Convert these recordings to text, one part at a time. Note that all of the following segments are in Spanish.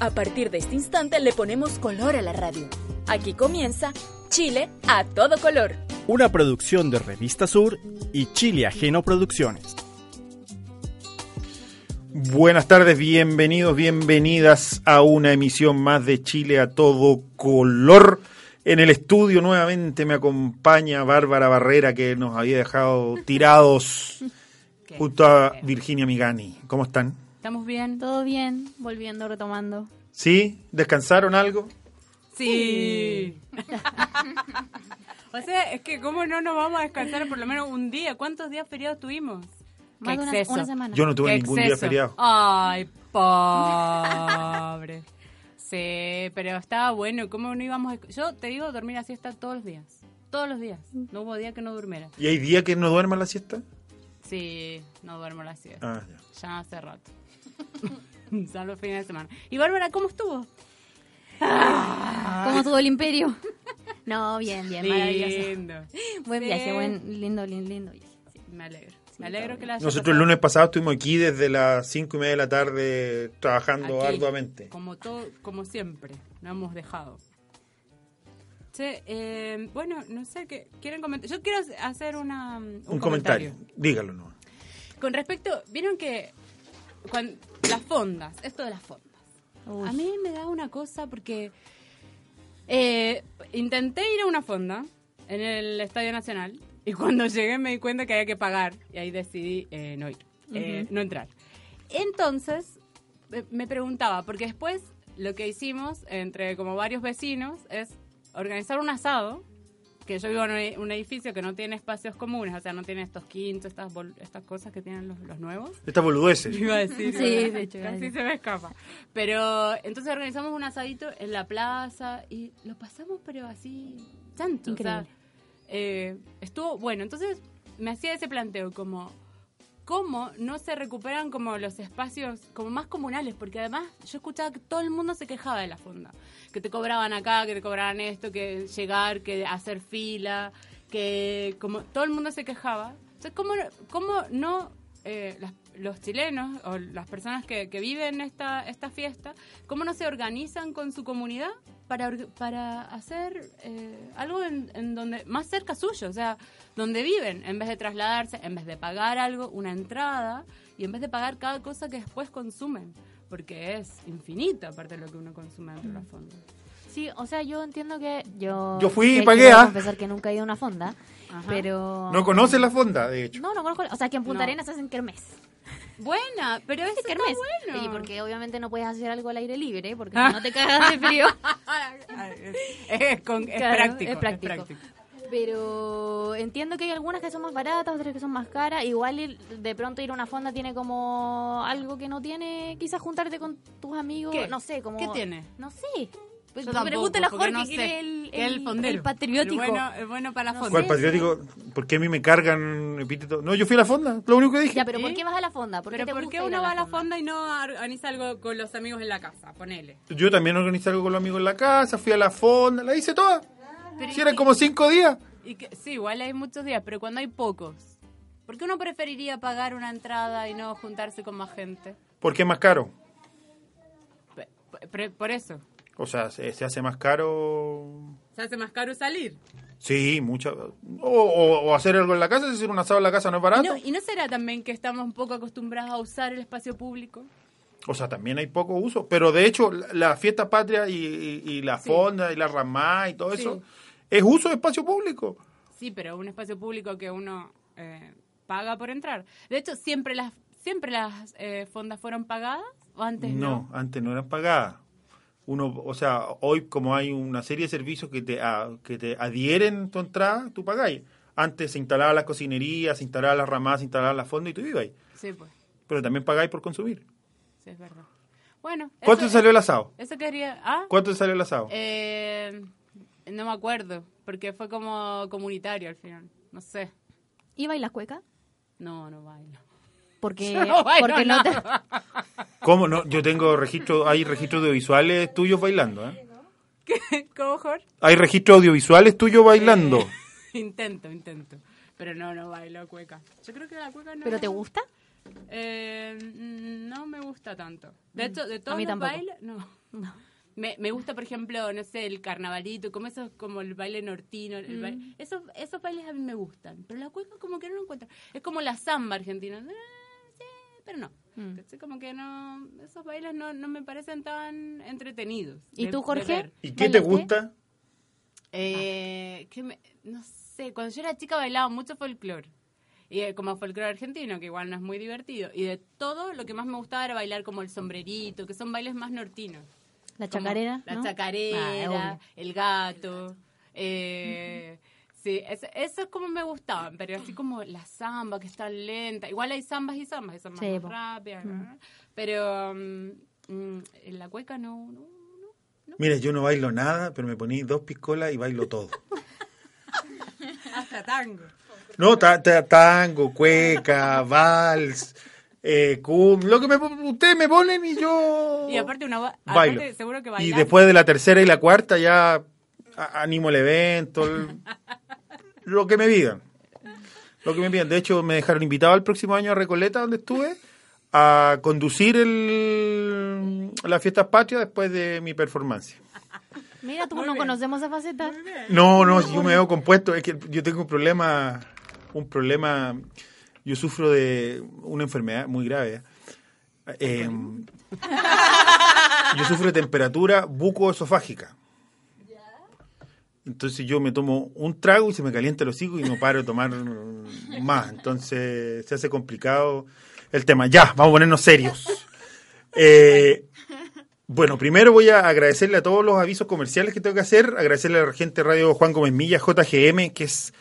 A partir de este instante le ponemos color a la radio. Aquí comienza Chile a todo color. Una producción de Revista Sur y Chile Ajeno Producciones. Buenas tardes, bienvenidos, bienvenidas a una emisión más de Chile a todo color. En el estudio nuevamente me acompaña Bárbara Barrera que nos había dejado tirados junto a Virginia Migani. ¿Cómo están? ¿Estamos bien? Todo bien, volviendo, retomando. ¿Sí? ¿Descansaron algo? Sí. o sea, es que ¿cómo no nos vamos a descansar por lo menos un día? ¿Cuántos días feriados tuvimos? Más de una, semana. Yo no tuve ningún día feriado. Ay, pobre. sí, pero estaba bueno. ¿Cómo no íbamos a... Yo te digo dormir a siesta todos los días. Todos los días. No hubo día que no durmiera. ¿Y hay día que no duerman la siesta? Sí, no duermo la siesta. Ah, ya. Ya hace rato. Son los fines de semana. Y Bárbara, ¿cómo estuvo? ¿Cómo tuvo el imperio? No, bien, bien, maravilloso. Lindo. Buen viaje, buen, lindo, lindo, lindo viaje. Me alegro. Me alegro que la Nosotros el lunes pasado estuvimos aquí desde las cinco y media de la tarde trabajando aquí, arduamente. Como todo, como siempre, no hemos dejado. Che, eh, bueno, no sé qué quieren comentar. Yo quiero hacer una, un, Un comentario. Dígalo, no. Con respecto, vieron que cuando, las fondas, esto de las fondas. Uy. A mí me da una cosa porque eh, intenté ir a una fonda en el Estadio Nacional y cuando llegué me di cuenta que había que pagar y ahí decidí eh, no ir, eh, no entrar. Entonces me preguntaba, porque después lo que hicimos entre como varios vecinos es organizar un asado, que yo vivo en un- edificio que no tiene espacios comunes, o sea, no tiene estos quintos, estas, bol- estas cosas que tienen los, los nuevos. Estas boludeces. Iba a decir. Sí, se me escapa. Pero entonces organizamos un asadito en la plaza y lo pasamos, pero así, tanto. o sea, Increíble. eh, estuvo bueno. Entonces me hacía ese planteo como. ¿Cómo no se recuperan como los espacios como más comunales? Porque además yo escuchaba que todo el mundo se quejaba de la fonda. Que te cobraban acá, que te cobraban esto, que llegar, que hacer fila, que como todo el mundo se quejaba. Entonces, ¿cómo, cómo no eh, los chilenos o las personas que, que viven esta, esta fiesta, cómo no se organizan con su comunidad para, org- para hacer eh, algo en, en donde más cerca suyo, o sea, donde viven, en vez de trasladarse, en vez de pagar algo, una entrada, y en vez de pagar cada cosa que después consumen, porque es infinito aparte de lo que uno consume dentro de la fonda. Sí, o sea, yo entiendo que yo... Yo fui y pagué, quiero ¿ah? que nunca he ido a una fonda, Ajá. pero... No conoce la fonda, de hecho. No, no conozco... O sea, que en Punta No. Arenas hacen kermés. Buena, pero es Kermés. bueno. Oye, porque obviamente no puedes hacer algo al aire libre, porque si no te cagas de frío. es, es con- es Claro, práctico, es práctico. es práctico. Pero entiendo que hay algunas que son más baratas, otras que son más caras. Igual de pronto ir a una fonda tiene como algo que no tiene, quizás juntarte con tus amigos, ¿Qué? no sé, como... ¿Qué tiene? No sé. Pues Yo tú tampoco, pregúntale a Jorge no que sé. es el, el el patriótico. El bueno, el bueno para la No fonda. ¿Cuál patriótico? ¿Por qué a mí me cargan epíteto? No, yo fui a la fonda, lo único que dije. Ya, pero ¿por ¿Sí? qué vas a la fonda? ¿Por qué te ¿por qué uno va a la fonda y no organiza algo con los amigos en la casa? Ponele. Yo también organizé algo con los amigos en la casa, fui a la fonda, la hice toda. Pero Si ¿y eran como cinco días. y que- sí, igual hay muchos días, pero cuando hay pocos. ¿Por qué uno preferiría pagar una entrada y no juntarse con más gente? Porque es más caro. Por eso. O sea, se, se hace más caro. Se hace más caro salir. Sí, mucho. O, o- o hacer algo en la casa, si hacer un asado en la casa no es ¿Y barato. no, ¿Y no será también que estamos un poco acostumbrados a usar el espacio público? O sea, también hay poco uso. Pero de hecho, la, la fiesta patria y, y- y la Sí. fonda y la ramá y todo Sí. eso es uso de espacio público. Sí, pero un espacio público que uno eh, paga por entrar. De hecho, siempre las siempre las eh, fondas fueron pagadas o antes no. No, antes no eran pagadas. Uno, o sea, hoy como hay una serie de servicios que te, a- que te adhieren tu entrada, tú pagáis. Antes se instalaba la cocinería, se instalaba la ramada, se instalaba la fonda y tú ibas ahí. Sí, pues, Pero también pagáis por consumir. sí es verdad. Bueno, ¿Cuánto eso- te salió el asado? Eso quería, ah, ¿Cuánto te salió el asado? eh, no me acuerdo, porque fue como comunitario al final. No sé. ¿Y bailas cueca? No, no bailo. Porque, no bailo porque no te... ¿Cómo no? Yo tengo registro, hay registros audiovisuales tuyos bailando, ¿eh? ¿Cómo, Jorge? Hay registros audiovisuales tuyos bailando. Intento, intento. Pero no, no bailo cueca. Yo creo que la cueca no. ¿Pero te gusta? Eh, mm, no me gusta tanto. De hecho, de todos mí los bailes, no. Me, me gusta, por ejemplo, no sé, el carnavalito, como esos, como el baile nortino. El Mm. baile- esos, esos bailes a mí me gustan. Pero la cueca como que no lo encuentro. Es como la samba argentina. Pero no. Mm. Como que no, esos bailes no, no me parecen tan entretenidos. ¿Y de- tú, Jorge? ¿Y qué te gusta? Eh, que me- no sé, cuando yo era chica bailaba mucho folclore. Y eh, como folclore argentino, que igual no es muy divertido. Y de todo, lo que más me gustaba era bailar como el sombrerito, que son bailes más nortinos. La Como chacarera, La ¿no? chacarera, Ah, obvio. el gato. eh, sí, eso, eso es como me gustaban, pero así como la samba, que está lenta. Igual hay zambas y zambas, hay zambas Sí, más rápidas. ¿no? Pero mm, mm, en la cueca no, no, no. Mira, yo no bailo nada, pero me poní dos piscolas y bailo todo. Hasta tango. No, ta- ta- tango, cueca, vals, eh, cum, lo que me, ustedes me ponen y yo Y aparte una bailo. aparte seguro que y bailar. después de la tercera y la cuarta ya a- animo el evento, el- lo que me pidan. Lo que me pidan. De hecho, me dejaron invitado al próximo año a Recoleta, donde estuve, a conducir el, las fiestas patrias después de mi performance. Mira, tú no conocemos esa faceta. No, no, yo me veo compuesto, es que yo tengo un problema, un problema, yo sufro de una enfermedad muy grave. ¿eh? Em, yo sufro de temperatura bucoesofágica. Entonces yo me tomo un trago y se me calienta el hocico y no paro de tomar más. Entonces se hace complicado el tema. Ya, vamos a ponernos serios. Eh, bueno, primero voy a agradecerle a todos los avisos comerciales que tengo que hacer. Agradecerle a la gente de Radio Juan Gómez Milla, JGM, que es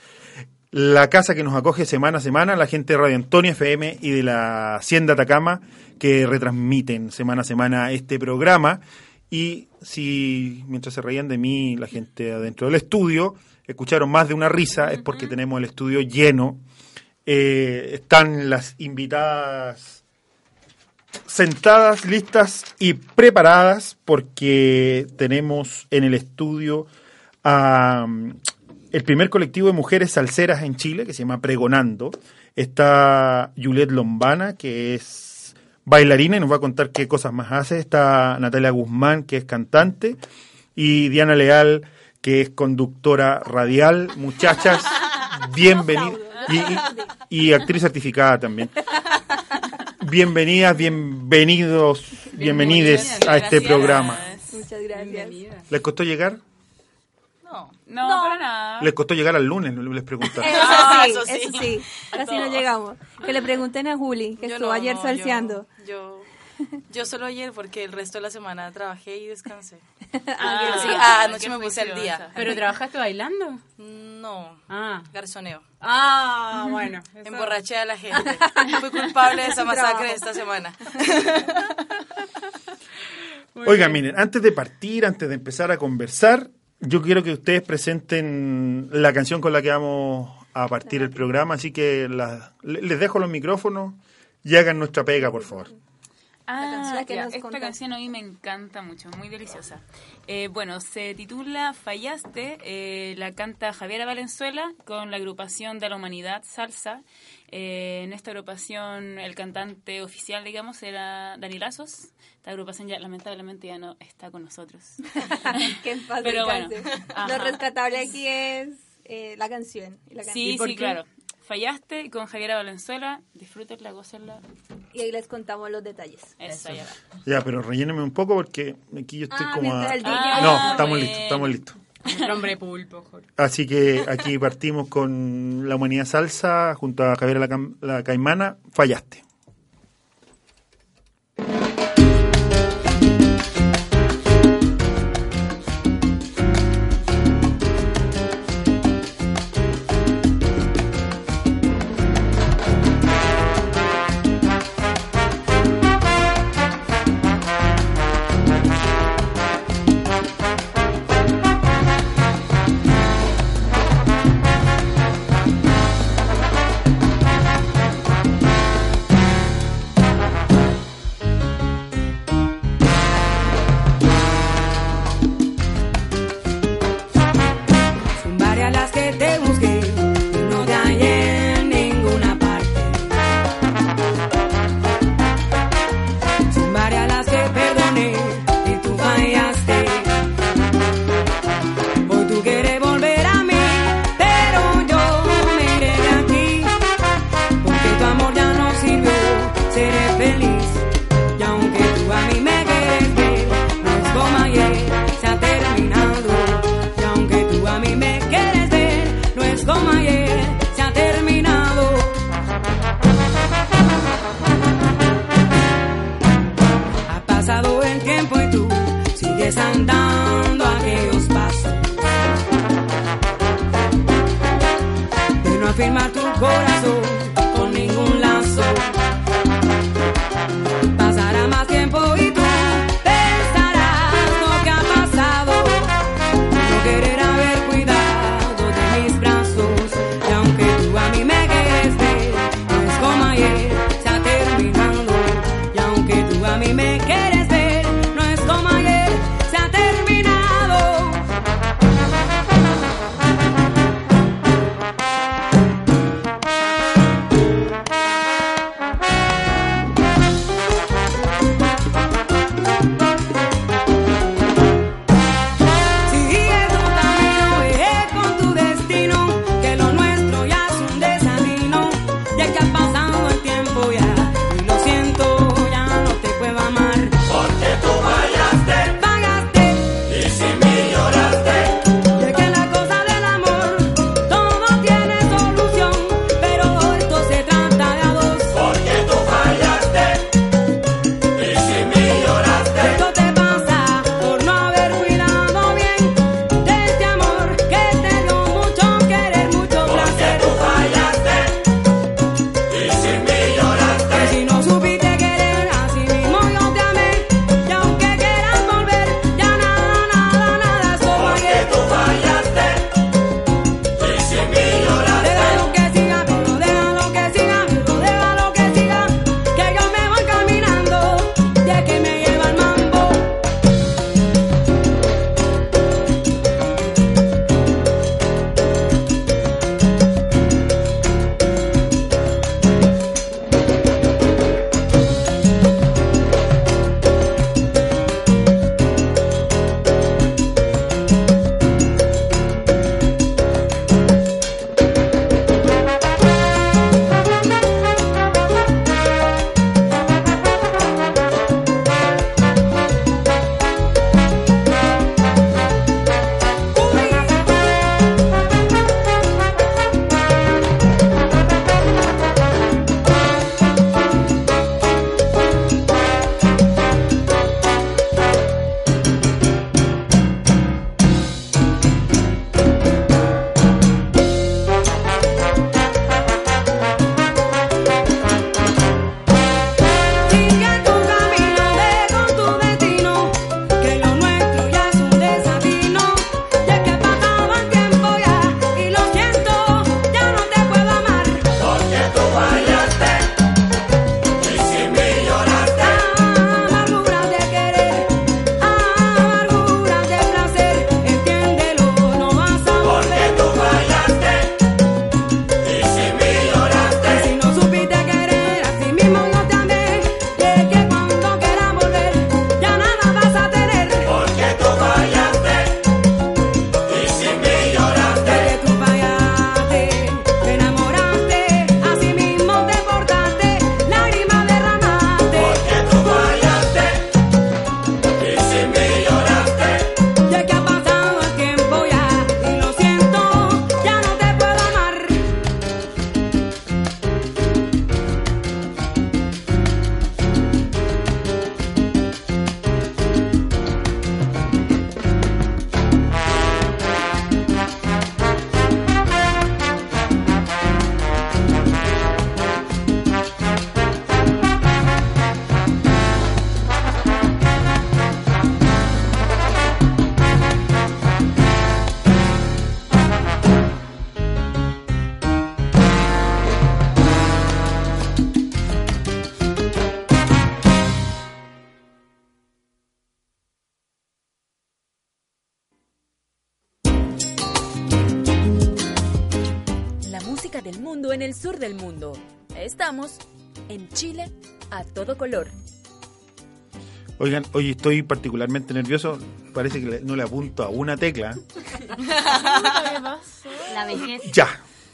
la casa que nos acoge semana a semana, la gente de Radio Antonio FM y de la Hacienda Atacama, que retransmiten semana a semana este programa. Y si mientras se reían de mí, la gente adentro del estudio, escucharon más de una risa, es porque tenemos el estudio lleno. Eh, están las invitadas sentadas, listas y preparadas porque tenemos en el estudio a mm, el primer colectivo de mujeres salseras en Chile que se llama Pregonando. Está Juliet Lombana, que es bailarina y nos va a contar qué cosas más hace. Está Natalia Guzmán, que es cantante. Y Diana Leal, que es conductora radial. Muchachas, bienvenidas. Y, y- y actriz certificada también. Bienvenidas, bienvenidos, bienvenides a este programa. Muchas gracias. ¿Les costó llegar? No, no, para nada. Les costó llegar al lunes, les preguntaba. Eso Ah, sí, eso sí. eso sí. Casi no llegamos. Que le pregunten a Juli, que Yo estuvo no, ayer no, salseando. Yo, yo, yo solo ayer porque el resto de la semana trabajé y descansé. Ah, Así, qué ah, anoche me puse al día. ¿Pero trabajaste bailando? No, Ah. garzoneo. Ah, bueno. eso- Emborraché a la gente. Fui culpable de esa masacre esta semana. Oigan, miren, antes de partir, antes de empezar a conversar, yo quiero que ustedes presenten la canción con la que vamos a partir el programa, así que les dejo los micrófonos y hagan nuestra pega, por favor. Ah, La que ya, nos esta contaste. canción a mí me encanta mucho, muy deliciosa. Eh, bueno, se titula Fallaste, eh, la canta Javiera Valenzuela con la agrupación de la Humanidad Salsa. Eh, en esta agrupación el cantante oficial, digamos, era Dani Lazos. Esta agrupación ya lamentablemente ya no está con nosotros. En paz Pero bueno. Lo rescatable aquí es eh, la canción. Sí, canción. sí, claro. Fallaste con Javiera Valenzuela. Disfrútenla, gócenla. Y ahí les contamos los detalles. Eso, ya. Ya, pero relléneme un poco porque aquí yo estoy Ah, como... a- el DJ. No, Ah, estamos bueno. listos, estamos listos. Nuestro hombre pulpo, Jorge. Así que aquí partimos con la humanidad salsa junto a Javier la, Cam- la Caimana. Fallaste en el sur del mundo. Estamos en Chile a todo color. Oigan, hoy estoy particularmente nervioso. Parece que le- no le apunto a una tecla. La vejez. Ya.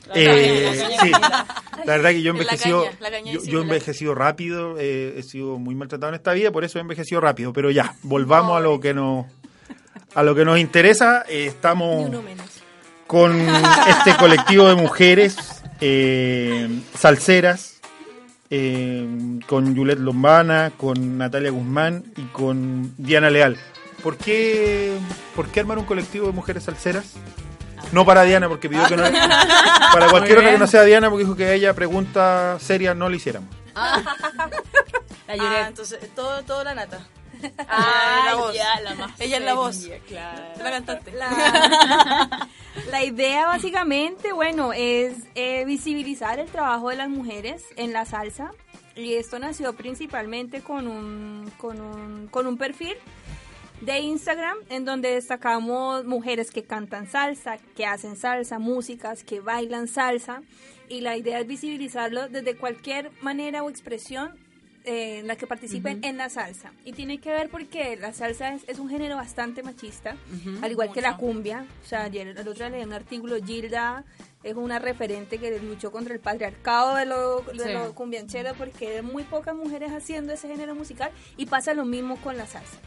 La Eh, sí, la verdad que yo he envejecido, yo, yo he envejecido rápido, eh, he sido muy maltratado en esta vida, por eso he envejecido rápido. Pero ya, volvamos a lo que nos, a lo que nos interesa. Eh, estamos con este colectivo de mujeres eh, salseras, eh, con Juliet Lombana, con Natalia Guzmán y con Diana Leal. ¿Por qué, ¿Por qué armar un colectivo de mujeres salseras? No para Diana, porque pidió que no. Para cualquier otra que no sea Diana, porque dijo que a ella pregunta seria no le hiciéramos. La Ah, entonces, todo, todo la nata. Ah, la voz. ya, la más Ella es la voz. claro. La cantante. La, la idea básicamente, bueno, es eh, visibilizar el trabajo de las mujeres en la salsa. Y esto nació principalmente con un, con un, con un perfil de Instagram en donde destacamos mujeres que cantan salsa, que hacen salsa, músicas, que bailan salsa. Y la idea es visibilizarlo desde cualquier manera o expresión eh, en la que participen en la salsa. Y tiene que ver porque la salsa es, es un género bastante machista, al igual que la cumbia. O sea, ayer el otro día leí un artículo, Gilda es una referente que luchó contra el patriarcado de lo, de Sí. lo cumbianchero porque hay muy pocas mujeres haciendo ese género musical y pasa lo mismo con la salsa.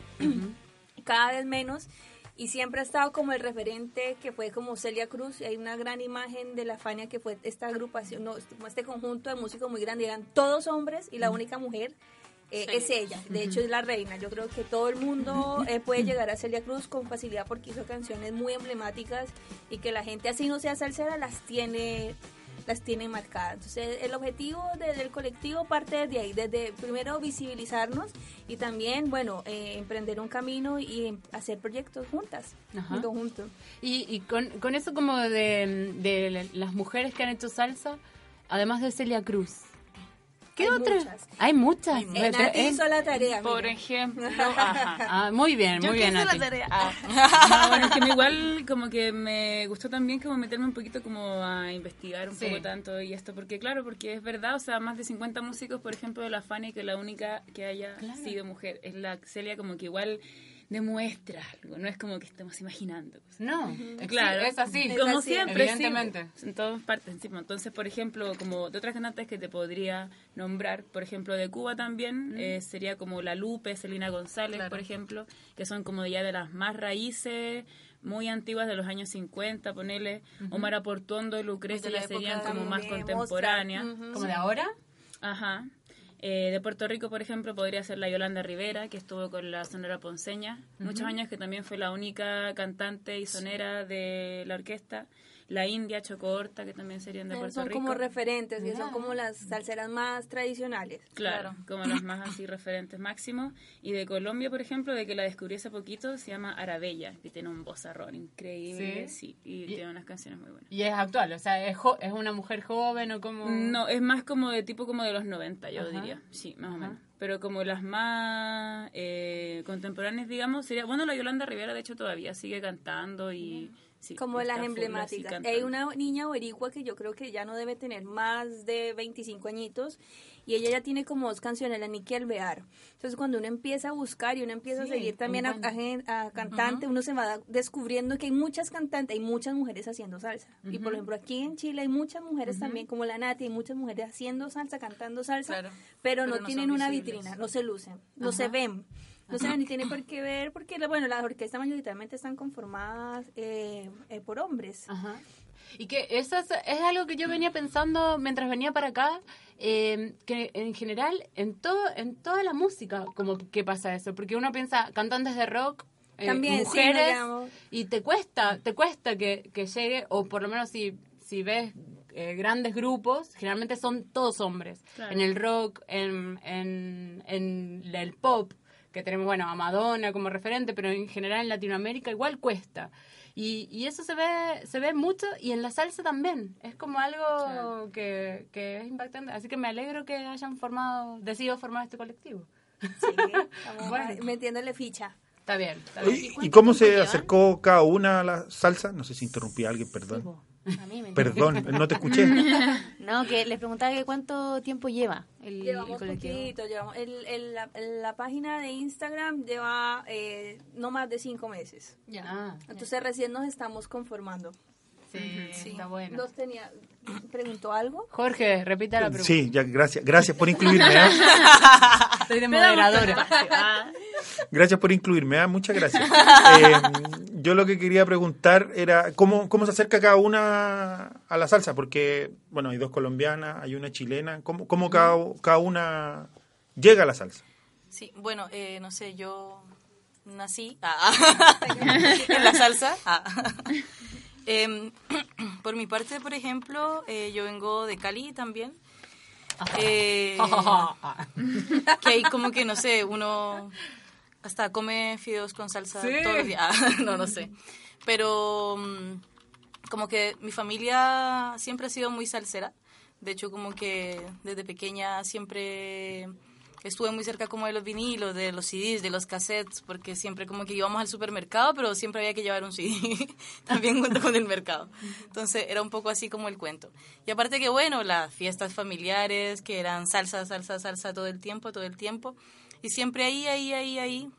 Cada vez menos. Y siempre ha estado como el referente que fue como Celia Cruz. Y hay una gran imagen de la Fania que fue esta agrupación, no, este conjunto de músicos muy grande. Eran todos hombres y la única mujer eh, es ella. De hecho, es la reina. Yo creo que todo el mundo eh, puede llegar a Celia Cruz con facilidad porque hizo canciones muy emblemáticas y que la gente, así no sea salsera, las tiene las tiene marcadas. Entonces, el objetivo de- del colectivo parte desde ahí, desde primero visibilizarnos y también, bueno, eh, emprender un camino y hacer proyectos juntas, Ajá. Y, y con, con eso como de, de las mujeres que han hecho salsa, además de Celia Cruz. ¿Qué Hay otra? muchas. Hay muchas. Pero Nati es- hizo la tarea. Por mira. ejemplo, ajá. Ah, muy bien, Yo muy bien, hice la Nati. tarea. Ah. No, bueno, es que me igual como que me gustó también como meterme un poquito como a investigar un Sí. poco tanto y esto, porque claro, porque es verdad, o sea, más de 50 músicos, por ejemplo, de la Fanny, que la única que haya sido mujer es la Celia, como que igual demuestra algo, no es como que estemos imaginando. cosas. No, Claro, es así. como así, siempre, sí, evidentemente. en todas partes encima. Entonces, por ejemplo, como de otras cantantes que te podría nombrar, por ejemplo, de Cuba también, eh, sería como La Lupe, Celina González, por ejemplo, que son como ya de las más raíces, muy antiguas de los años 50, ponele, Omar Aportuondo y Lucrecia ya serían como más contemporáneas. ¿Como de ahora? Ajá. Eh, de Puerto Rico, por ejemplo, podría ser la Yolanda Rivera, que estuvo con la Sonora Ponceña, muchos años que también fue la única cantante y sonera de la orquesta. La India, Choco Horta, que también serían de Eh, Puerto son Rico. como referentes, y son como las salseras más tradicionales. Claro, como las más así referentes máximos. Y de Colombia, por ejemplo, de que la descubrí hace poquito, se llama Arabella, que tiene un vozarrón increíble, ¿Sí? sí, y, tiene unas canciones muy buenas. Y es actual, o sea, es, jo- es una mujer joven o como... No, es más como de tipo como de los 90, yo Ajá. diría. Sí, más o menos. Pero como las más eh, contemporáneas, digamos, sería... Bueno, la Yolanda Rivera, de hecho, todavía sigue cantando y... Sí, como las emblemáticas. Hay una niña boricua que yo creo que ya no debe tener más de 25 añitos y ella ya tiene como dos canciones, la Niki Alvear. Entonces cuando uno empieza a buscar y uno empieza Sí, a seguir también a, a cantantes, uno se va descubriendo que hay muchas cantantes, hay muchas mujeres haciendo salsa. Y por ejemplo aquí en Chile hay muchas mujeres también como la Nati, hay muchas mujeres haciendo salsa, cantando salsa, Claro, pero, pero no, no tienen una visibles. vitrina, no se lucen, no se ven. No ven ni tienen por qué ver porque, bueno, las orquestas mayoritariamente están conformadas eh, eh, por hombres. Ajá. Y que eso es, es algo que yo venía pensando mientras venía para acá, eh, que en general en todo en toda la música como que pasa eso, porque uno piensa cantantes de rock, eh, También, mujeres, y te cuesta, te cuesta que, que llegue, o por lo menos si, si ves eh, grandes grupos, generalmente son todos hombres, Claro. en el rock, en, en, en el pop, que tenemos, bueno, a Madonna como referente, pero en general en Latinoamérica igual cuesta. Y, y eso se ve se ve mucho y en la salsa también. Es como algo que, que es impactante. Así que me alegro que hayan formado, decidido formar este colectivo. Sí, estamos Bueno. metiéndole ficha. Está bien, está bien. ¿Y, y cómo se acercó cada una a la salsa? No sé si interrumpí a alguien, perdón. A mí me Perdón, no te escuché. No, que les preguntaba que cuánto tiempo lleva el, Llevamos colectivo. poquito, llevamos, el, el- la, la página de Instagram lleva eh, no más de cinco meses. Ah, Entonces recién nos estamos conformando. sí, está bueno. Los tenía, ¿Preguntó algo? Jorge, repita la pregunta. Sí, ya, gracias. Gracias por incluirme. ¿eh? Estoy de moderadora. Gracias por incluirme, ¿ah? muchas gracias. Eh, yo lo que quería preguntar era cómo, cómo se acerca cada una a la salsa, porque, bueno, hay dos colombianas, hay una chilena, ¿cómo, cómo cada, cada una llega a la salsa? Sí, bueno, eh, no sé, yo nací ah, en la salsa. ah. Em, por mi parte, por ejemplo, eh, yo vengo de Cali también. Eh, que ahí como que, no sé, uno hasta come fideos con salsa Sí. todos los días. Ah, no, no sé. Pero mm, como que mi familia siempre ha sido muy salsera. De hecho, como que desde pequeña siempre estuve muy cerca como de los vinilos, de los CDs, de los cassettes, porque siempre como que íbamos al supermercado, pero siempre había que llevar un CD, también junto con el mercado. Entonces era un poco así como el cuento. Y aparte que bueno, las fiestas familiares, que eran salsa, salsa, salsa todo el tiempo, todo el tiempo. Y siempre ahí, ahí, ahí, ahí,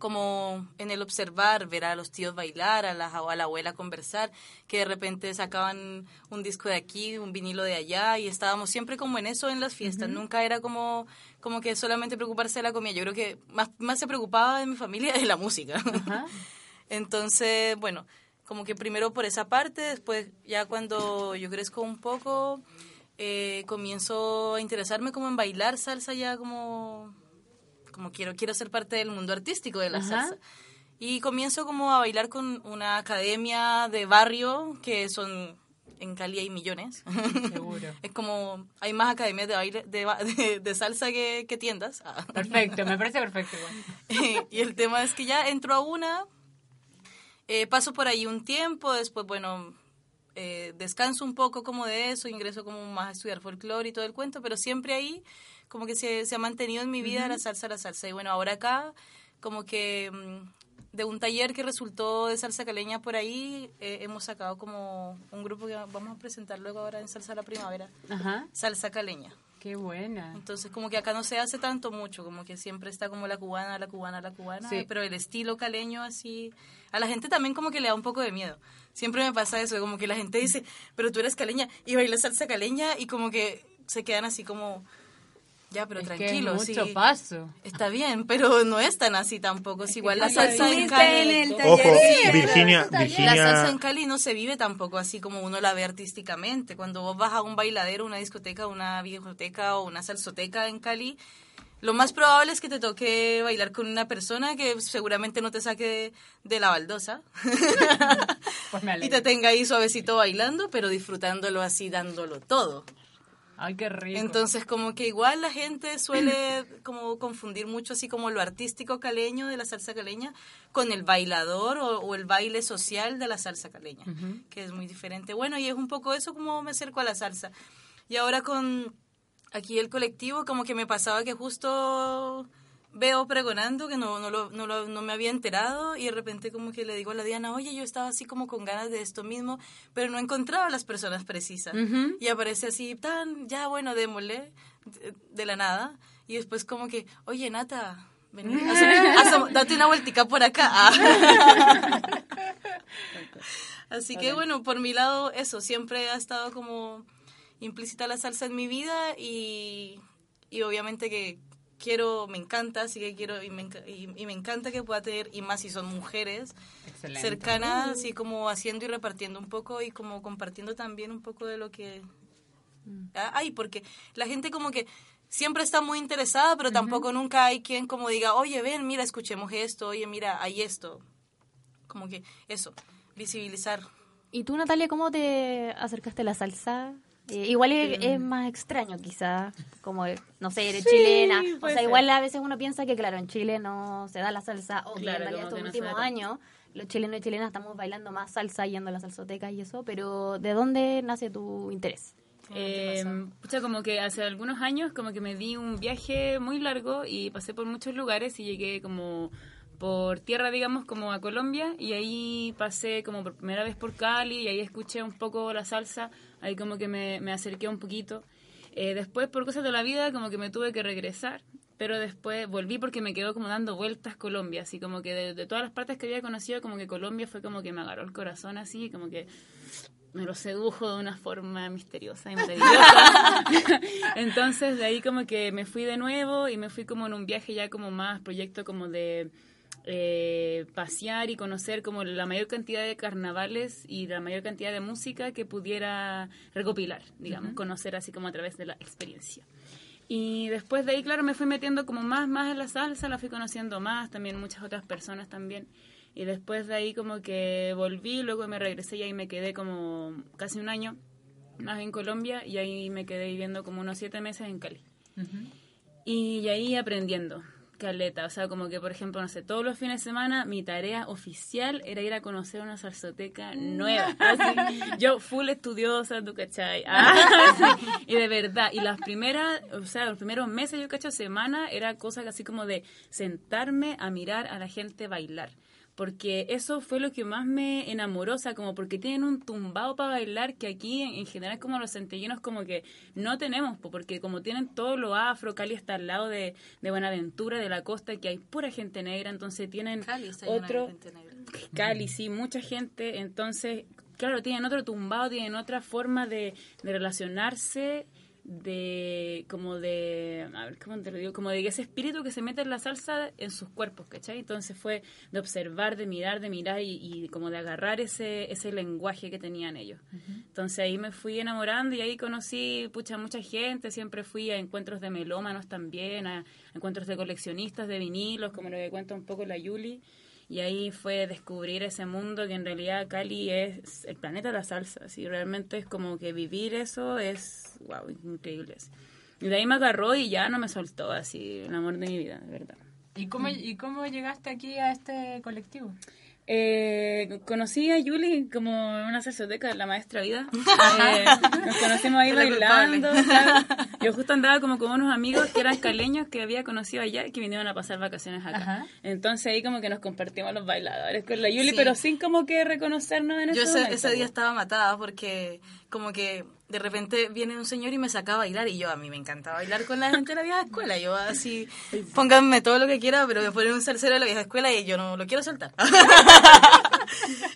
como en el observar, ver a los tíos bailar, a la, a la abuela conversar, que de repente sacaban un disco de aquí, un vinilo de allá, y estábamos siempre como en eso en las fiestas. Nunca era como, como que solamente preocuparse de la comida. Yo creo que más, más se preocupaba de mi familia de la música. Entonces, bueno, como que primero por esa parte, después ya cuando yo crezco un poco, eh, comienzo a interesarme como en bailar salsa ya como como quiero quiero ser parte del mundo artístico de la Ajá. salsa y comienzo como a bailar con una academia de barrio que son en Cali hay millones Seguro. es como hay más academias de baile de, de- de salsa que, que tiendas Ah. Perfecto, me parece perfecto. igual. y el tema es que ya entro a una, eh, paso por ahí un tiempo, después, bueno, eh, descanso un poco como de eso, ingreso como más a estudiar folclore y todo el cuento, pero siempre ahí como que se, se ha mantenido en mi vida la salsa, la salsa. Y bueno, ahora acá, como que mm, de un taller que resultó de salsa caleña por ahí, eh, hemos sacado como un grupo que vamos a presentar luego ahora en Salsa la Primavera, Ajá. Salsa Caleña. Qué buena. Entonces, como que acá no se hace tanto mucho, como que siempre está como la cubana, la cubana, la cubana, Sí. pero el estilo caleño así, a la gente también como que le da un poco de miedo. Siempre me pasa eso, como que la gente dice, pero tú eres caleña y bailas salsa caleña y como que se quedan así como, ya, pero Es que es tranquilo, mucho sí, paso. está bien, pero no es tan así tampoco, es igual la salsa en Cali. en el Ojo, taller. Virginia, La salsa Virginia, en Cali no se vive tampoco así como uno la ve artísticamente. Cuando vos vas a un bailadero, una discoteca, una videoteca o una salsoteca en Cali, lo más probable es que te toque bailar con una persona que seguramente no te saque de, de la baldosa Pues me y te tenga ahí suavecito bailando, pero disfrutándolo así, dándolo todo. Ay, qué rico. Entonces, como que igual la gente suele como confundir mucho así como lo artístico caleño de la salsa caleña con el bailador o, o el baile social de la salsa caleña, que es muy diferente. Bueno, y es un poco eso como me acerco a la salsa. Y ahora con aquí el colectivo, como que me pasaba que justo veo pregonando que no, no, lo- no, lo- no me había enterado y de repente como que le digo a la Diana, oye, yo estaba así como con ganas de esto mismo, pero no encontraba las personas precisas. Y aparece así, tan, ya bueno, démosle, de, de la nada. Y después como que, oye, Nata, vení, date una vueltica por acá. Así que bueno, por mi lado, eso, siempre ha estado como implícita la salsa en mi vida y, y obviamente que quiero, me encanta, así que quiero y me, y, y me encanta que pueda tener, y más si son mujeres, Excelente. cercanas, así como haciendo y repartiendo un poco y como compartiendo también un poco de lo que ah, hay, porque la gente como que siempre está muy interesada, pero tampoco nunca hay quien como diga, oye, ven, mira, escuchemos esto, oye, mira, hay esto. Como que eso, visibilizar. ¿Y tú, Natalia, cómo te acercaste a la salsa? Eh, igual es, es más extraño, quizá, como, no sé, eres chilena. O sea, ser. igual a veces uno piensa que, claro, en Chile no se da la salsa, o Claro, en estos no últimos años los chilenos y chilenas estamos bailando más salsa, yendo a las salsotecas y eso, pero ¿de dónde nace tu interés? Eh, pucha, como que hace algunos años como que me di un viaje muy largo y pasé por muchos lugares y llegué como por tierra, digamos, como a Colombia, y ahí pasé como por primera vez por Cali, y ahí escuché un poco la salsa, ahí como que me, me acerqué un poquito. Eh, después, por cosas de la vida, como que me tuve que regresar, pero después volví porque me quedó como dando vueltas Colombia, así como que de, todas las partes que había conocido, como que Colombia fue como que me agarró el corazón así, como que me lo sedujo de una forma misteriosa y. Entonces de ahí como que me fui de nuevo y me fui como en un viaje ya como más proyecto como de eh, pasear y conocer como la mayor cantidad de carnavales y la mayor cantidad de música que pudiera recopilar, digamos, conocer así como a través de la experiencia. Y después de ahí, claro, me fui metiendo como más, más en la salsa, la fui conociendo más, también muchas otras personas también. Y después de ahí como que volví, luego me regresé y ahí me quedé como casi un año más en Colombia y ahí me quedé viviendo como unos siete meses en Cali. Y ahí aprendiendo, caleta. O sea, como que, por ejemplo, no sé, todos los fines de semana mi tarea oficial era ir a conocer una salsoteca nueva. Así, yo full estudiosa, ¿tú cachai? Ah. Y de verdad, y las primeras, o sea, los primeros meses, yo cacho, semana, era cosa así como de sentarme a mirar a la gente bailar porque eso fue lo que más me enamoró, o sea, como porque tienen un tumbado para bailar que aquí en, en general como los centellinos como que no tenemos, po, porque como tienen todo lo afro, Cali está al lado de, de Buenaventura, de la costa, que hay pura gente negra, entonces tienen Cali otro... gente negra. Cali, sí, mucha gente, entonces, claro, tienen otro tumbado, tienen otra forma de, de relacionarse de como de a ver cómo te lo digo como de ese espíritu que se mete en la salsa en sus cuerpos ¿cachai? entonces fue de observar de mirar de mirar y, y como de agarrar ese ese lenguaje que tenían ellos. Entonces ahí me fui enamorando y ahí conocí pucha mucha gente. Siempre fui a encuentros de melómanos también a encuentros de coleccionistas de vinilos como lo que cuenta un poco la Yuli. Y ahí fue descubrir ese mundo que en realidad Cali es el planeta de la salsa. Así realmente es como que vivir eso es, wow, increíble. así. Y de ahí me agarró y ya no me soltó así el amor de mi vida, de verdad. ¿Y cómo, ¿Y cómo llegaste aquí a este colectivo? Eh, conocí a Yuli como en una salsoteca de la maestra vida. Eh, nos conocimos ahí La bailando. claro. Yo justo andaba como con unos amigos que eran caleños que había conocido allá y que vinieron a pasar vacaciones acá. Ajá. Entonces ahí como que nos compartimos los bailadores con la Yuli, Sí. pero sin como que reconocernos en Yo ese ese, momento, ese día estaba matada porque como que de repente viene un señor y me saca a bailar y yo a mí me encanta bailar con la gente de la vieja escuela. Yo así, pónganme todo lo que quiera, pero me ponen un salsero de la vieja escuela y yo no lo quiero soltar.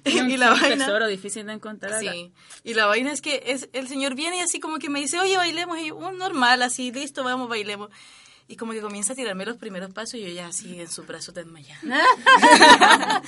Es un y la vaina... tesoro difícil de encontrar. Sí, y la vaina es que es, el señor viene y así como que me dice, oye, bailemos, y "Oh, normal, así, listo, vamos, bailemos. Y como que comienza a tirarme los primeros pasos y yo ya así en su brazo desmayada.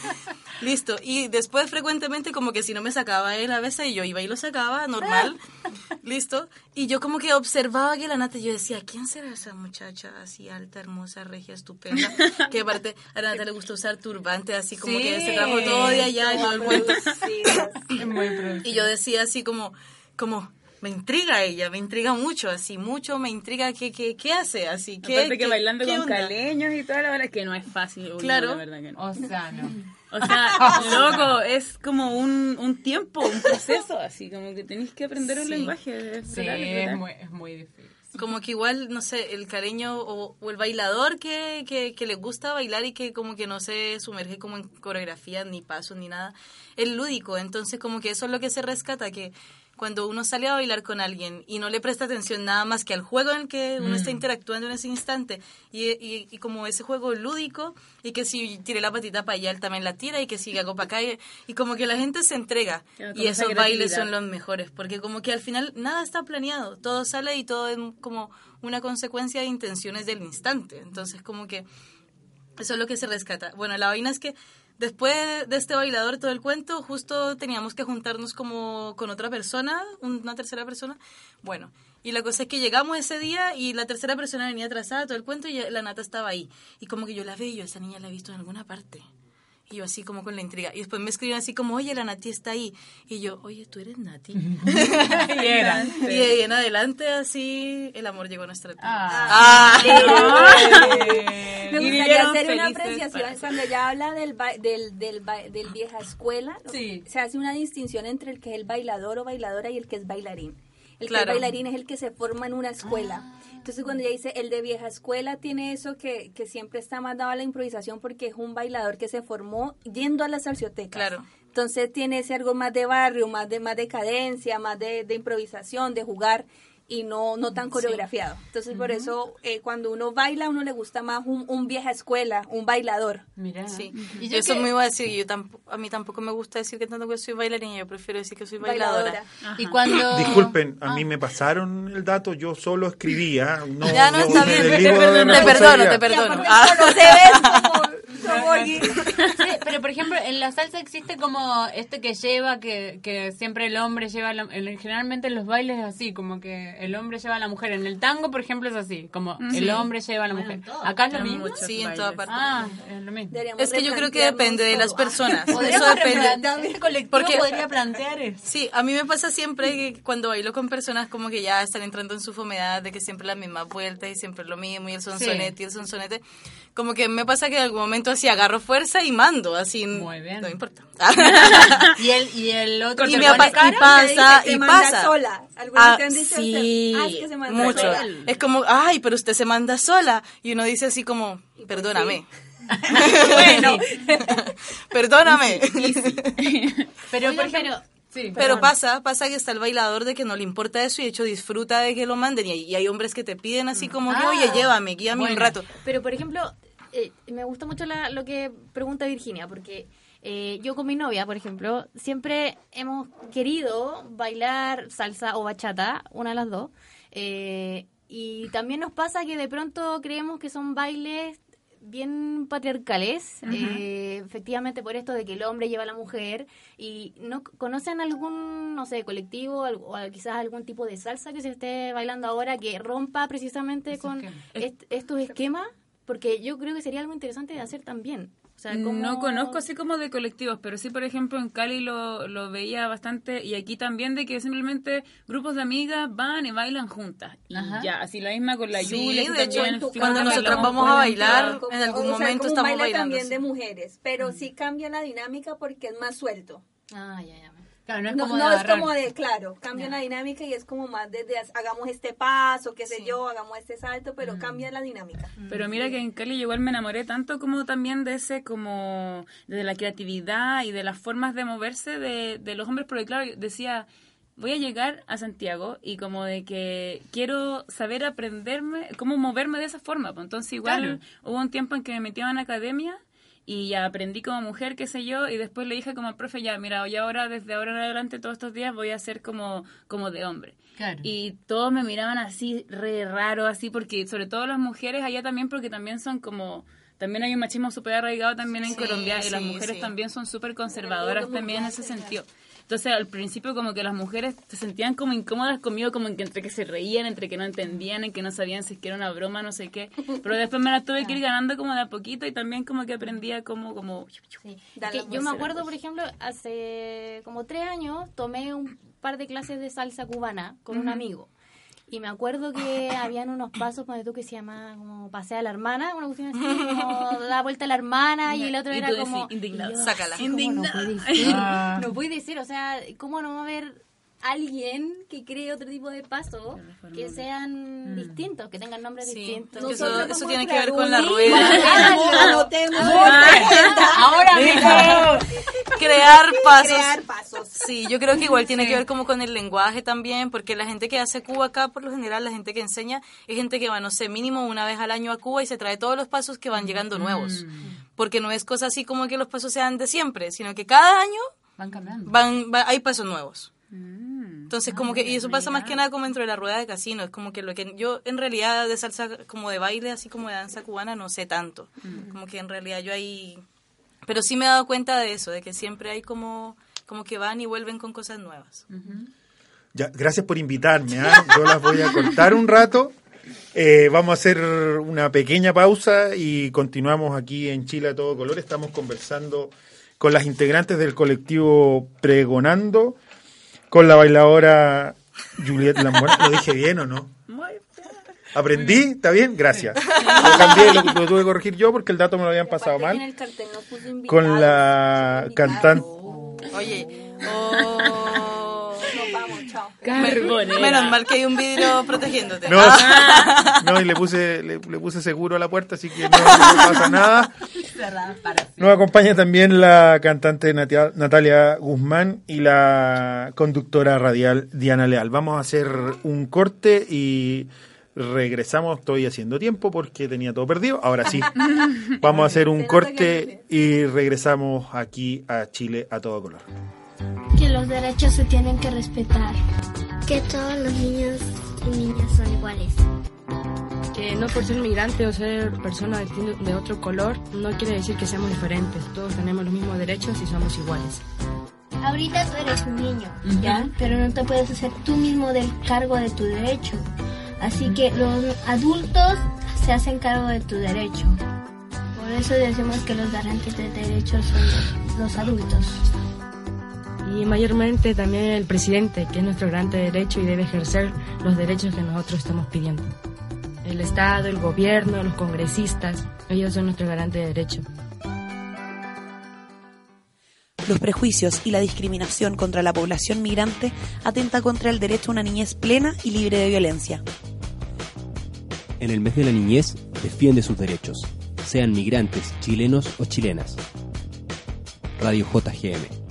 listo, y después frecuentemente como que si no me sacaba él a veces y yo iba y lo sacaba, normal, listo. Y yo como que observaba que la nata, y yo decía, ¿quién será esa muchacha así alta, hermosa, regia, estupenda? Que aparte a la nata le gusta usar turbante, así como que se trajo todo de allá y todo el cuento. Es muy producido. Y yo decía así como, como, me intriga ella, me intriga mucho, así, mucho me intriga qué, qué, qué hace, así, qué, Aparte que bailando qué con onda? caleños y toda la verdad que no es fácil. uy, Claro. la verdad que no. O sea, no. O sea, loco, es como un, un tiempo, un proceso, así como que tenéis que aprender un Sí. lenguaje. es Sí, brutal, es es brutal. muy, es muy difícil. Como que igual, no sé, el cariño o, o el bailador que, que, que le gusta bailar y que como que no se sumerge como en coreografía, ni pasos, ni nada, es lúdico. Entonces como que eso es lo que se rescata, que cuando uno sale a bailar con alguien y no le presta atención nada más que al juego en el que uno está interactuando en ese instante y, y, y como ese juego lúdico y que si tire la patita para allá él también la tira y que si hago para acá y, y como que la gente se entrega y esos bailes son los mejores porque como que al final nada está planeado todo sale y todo es como una consecuencia de intenciones del instante. Entonces como que eso es lo que se rescata. Bueno, la vaina es que después de este bailador todo el cuento, justo teníamos que juntarnos como con otra persona, una tercera persona. Bueno, y la cosa es que llegamos ese día y la tercera persona venía atrasada todo el cuento y la nata estaba ahí. Y como que yo la veo yo, esa niña la he visto en alguna parte. Y yo así como con la intriga. Y después me escriben así como, oye, la Nati está ahí. Y yo, oye, ¿tú eres Nati? Y era. y de ahí en adelante así el amor llegó a nuestra vida. Ah. Me Y gustaría hacer una apreciación para cuando ella habla del, ba- del, del, ba- del vieja escuela. Sí. Se hace una distinción entre el que es el bailador o bailadora y el que es bailarín. El que es bailarín es el que se forma en una escuela. Entonces cuando ella dice el de vieja escuela tiene eso que, que siempre está más dado a la improvisación porque es un bailador que se formó yendo a las salsiotecas. Claro. Entonces tiene ese algo más de barrio, más de más de cadencia, más de, de improvisación, de jugar y no, no tan coreografiado. Entonces por eso eh, cuando uno baila a uno le gusta más un, un vieja escuela, un bailador. Mira. Sí. Y Y yo eso que- me iba a decir, yo tampoco, a mí tampoco me gusta decir que tanto que soy bailarina, yo prefiero decir que soy bailadora. Bailadora. Y cuando... Disculpen, a Ah. mí me pasaron el dato, yo solo escribía. No, Ya no está bien, te perdono, te perdono, Y aparte Ah. Sí, pero por ejemplo, en la salsa existe como este que lleva, que, que siempre el hombre lleva, la- en- generalmente en los bailes es así, como que el hombre lleva a la mujer. En el tango, por ejemplo, es así, como el hombre lleva a la mujer. Acá es lo mismo. Sí, en toda parte. Ah, es lo mismo. Deberíamos Es que yo creo que depende de las personas. Eso depende. Este colectivo Porque- podría plantear eso. Sí, a mí me pasa siempre que cuando bailo con personas como que ya están entrando en su fomedad de que siempre las mismas vueltas y siempre lo mismo y el sonsonete y el sonsonete, como que me pasa que en algún momento así agarro fuerza y mando, así Muy bien. no importa. Y el, y el otro y me apa- y pasa y pasa. sola. Algunos Ah, te han dicho sí, usted, "Ah, es que se manda mucho. sola". Es como, ay, pero usted se manda sola. Y uno dice así como, perdóname. Bueno. perdóname. Pero, Oigan, ejemplo, Pero perdón. pasa, pasa que está el bailador de que no le importa eso y de hecho disfruta de que lo manden. Y hay, y hay hombres que te piden así como que, Ah, oye, llévame, guíame un bueno. rato. Pero, por ejemplo, eh, me gusta mucho la- lo que pregunta Virginia, porque eh, yo con mi novia, por ejemplo, siempre hemos querido bailar salsa o bachata, una de las dos. eh, y también nos pasa que de pronto creemos que son bailes bien patriarcales, eh, efectivamente por esto de que el hombre lleva a la mujer y no conocen algún, no sé, colectivo al- o quizás algún tipo de salsa que se esté bailando ahora que rompa precisamente con est- estos esquemas, porque yo creo que sería algo interesante de hacer también. O sea, como- No conozco así como de colectivos, pero sí, por ejemplo, en Cali lo, lo veía bastante y aquí también de que simplemente grupos de amigas van y bailan juntas. Y Ajá. ya, así la misma con la Sí, Yulia. de hecho, tú- cuando bailar vamos a bailar, Como- en algún o sea, momento como un estamos baile bailando. también de mujeres, pero sí cambia la dinámica porque es más suelto. Ah, ya, ya. Claro, no es No, como no de es agarrar. como de, claro, cambia la dinámica y es como más desde hagamos este paso, qué sé yo, hagamos este salto, pero cambia la dinámica. Pero mira que en Cali yo igual me enamoré tanto como también de ese, como de la creatividad y de las formas de moverse de, de los hombres, porque claro, decía, voy a llegar a Santiago y como de que quiero saber aprenderme, cómo moverme de esa forma. pues entonces igual Claro. hubo un tiempo en que me metí a una academia y ya aprendí como mujer, qué sé yo, y después le dije como al profe, ya, mira, hoy ahora, desde ahora en adelante, todos estos días voy a ser como, como de hombre. Claro. Y todos me miraban así, re raro, así, porque sobre todo las mujeres allá también, porque también son como... También hay un machismo súper arraigado también en Sí, Colombia y las mujeres sí. también son súper conservadoras también en ese sentido. Entonces al principio como que las mujeres se sentían como incómodas conmigo, como que entre que se reían, entre que no entendían, en que no sabían si es que era una broma, no sé qué. Pero después me las tuve que ir ganando como de a poquito y también como que aprendía como... como Sí. Que la yo me acuerdo, por ejemplo, hace como tres años tomé un par de clases de salsa cubana con un amigo. Y me acuerdo que habían unos pasos donde tú que se llama como pasea a la hermana, una cuestión así, como da vuelta a la hermana y el otro Y era como... indignado. Sácala. Indignada. No puede ser, Ah. no puede ser, o sea, ¿cómo no va a haber alguien que cree otro tipo de pasos que sean distintos, que tengan nombres Sí, distintos? eso, tiene que ver con la rueda. Ahora mismo. Crear pasos. Crear pasos. Sí, yo creo que igual tiene que ver como con el lenguaje también, porque la gente que hace Cuba acá, por lo general, la gente que enseña, es gente que va, no sé, mínimo una vez al año a Cuba y se trae todos los pasos que van llegando nuevos. Porque no es cosa así como que los pasos sean de siempre, sino que cada año Van cambiando. van, va- hay pasos nuevos. Entonces, como que, y eso pasa más que nada como dentro de la rueda de casino, es como que lo que yo en realidad de salsa, como de baile, así como de danza cubana, no sé tanto. Como que en realidad yo ahí, pero sí me he dado cuenta de eso, de que siempre hay como, como que van y vuelven con cosas nuevas. Ya, gracias por invitarme. ¿ah? Yo las voy a cortar un rato. Eh, vamos a hacer una pequeña pausa y continuamos aquí en Chile a todo color. Estamos conversando con las integrantes del colectivo Pregonando, con la bailadora Juliette Lamborn. ¿Lo dije bien o no? ¿Aprendí? ¿Está bien? Gracias. Lo cambié, lo, lo tuve que corregir yo porque el dato me lo habían pasado mal. el cartel Con la cantante... Oye, oh. Carbonera. Menos mal que hay un vidrio protegiéndote. No, no, y le puse, le, le puse seguro a la puerta, así que no, no pasa nada. Nos acompaña también la cantante Natalia Guzmán y la conductora radial Diana Leal. Vamos a hacer un corte y regresamos. Estoy haciendo tiempo porque tenía todo perdido. Ahora sí, vamos a hacer un corte y regresamos aquí a Chile a todo color. Que los derechos se tienen que respetar. Que todos los niños y niñas son iguales. Que no por ser migrante o ser persona de, otro color no quiere decir que seamos diferentes. Todos tenemos los mismos derechos y somos iguales. Ahorita tú eres un niño, ¿ya? Pero no te puedes hacer tú mismo del cargo de tu derecho. Así que los adultos se hacen cargo de tu derecho. Por eso decimos que los garantes de derechos son los adultos. Y mayormente también el presidente, que es nuestro garante de derecho y debe ejercer los derechos que nosotros estamos pidiendo. El Estado, el gobierno, los congresistas, ellos son nuestro garante de derecho. Los prejuicios y la discriminación contra la población migrante atenta contra el derecho a una niñez plena y libre de violencia. En el mes de la niñez, defiende sus derechos, sean migrantes, chilenos o chilenas. Radio JGM.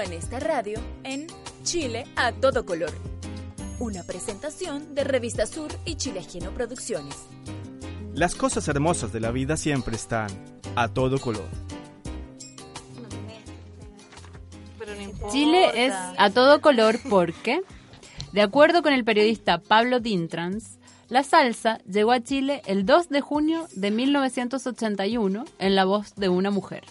En esta radio en Chile a todo color. Una presentación de Revista Sur y Chile Ajeno Producciones. Las cosas hermosas de la vida siempre están a todo color. Chile es a todo color porque, de acuerdo con el periodista Pablo Dintrans, la salsa llegó a Chile el 2 de junio de 1981 en la voz de una mujer.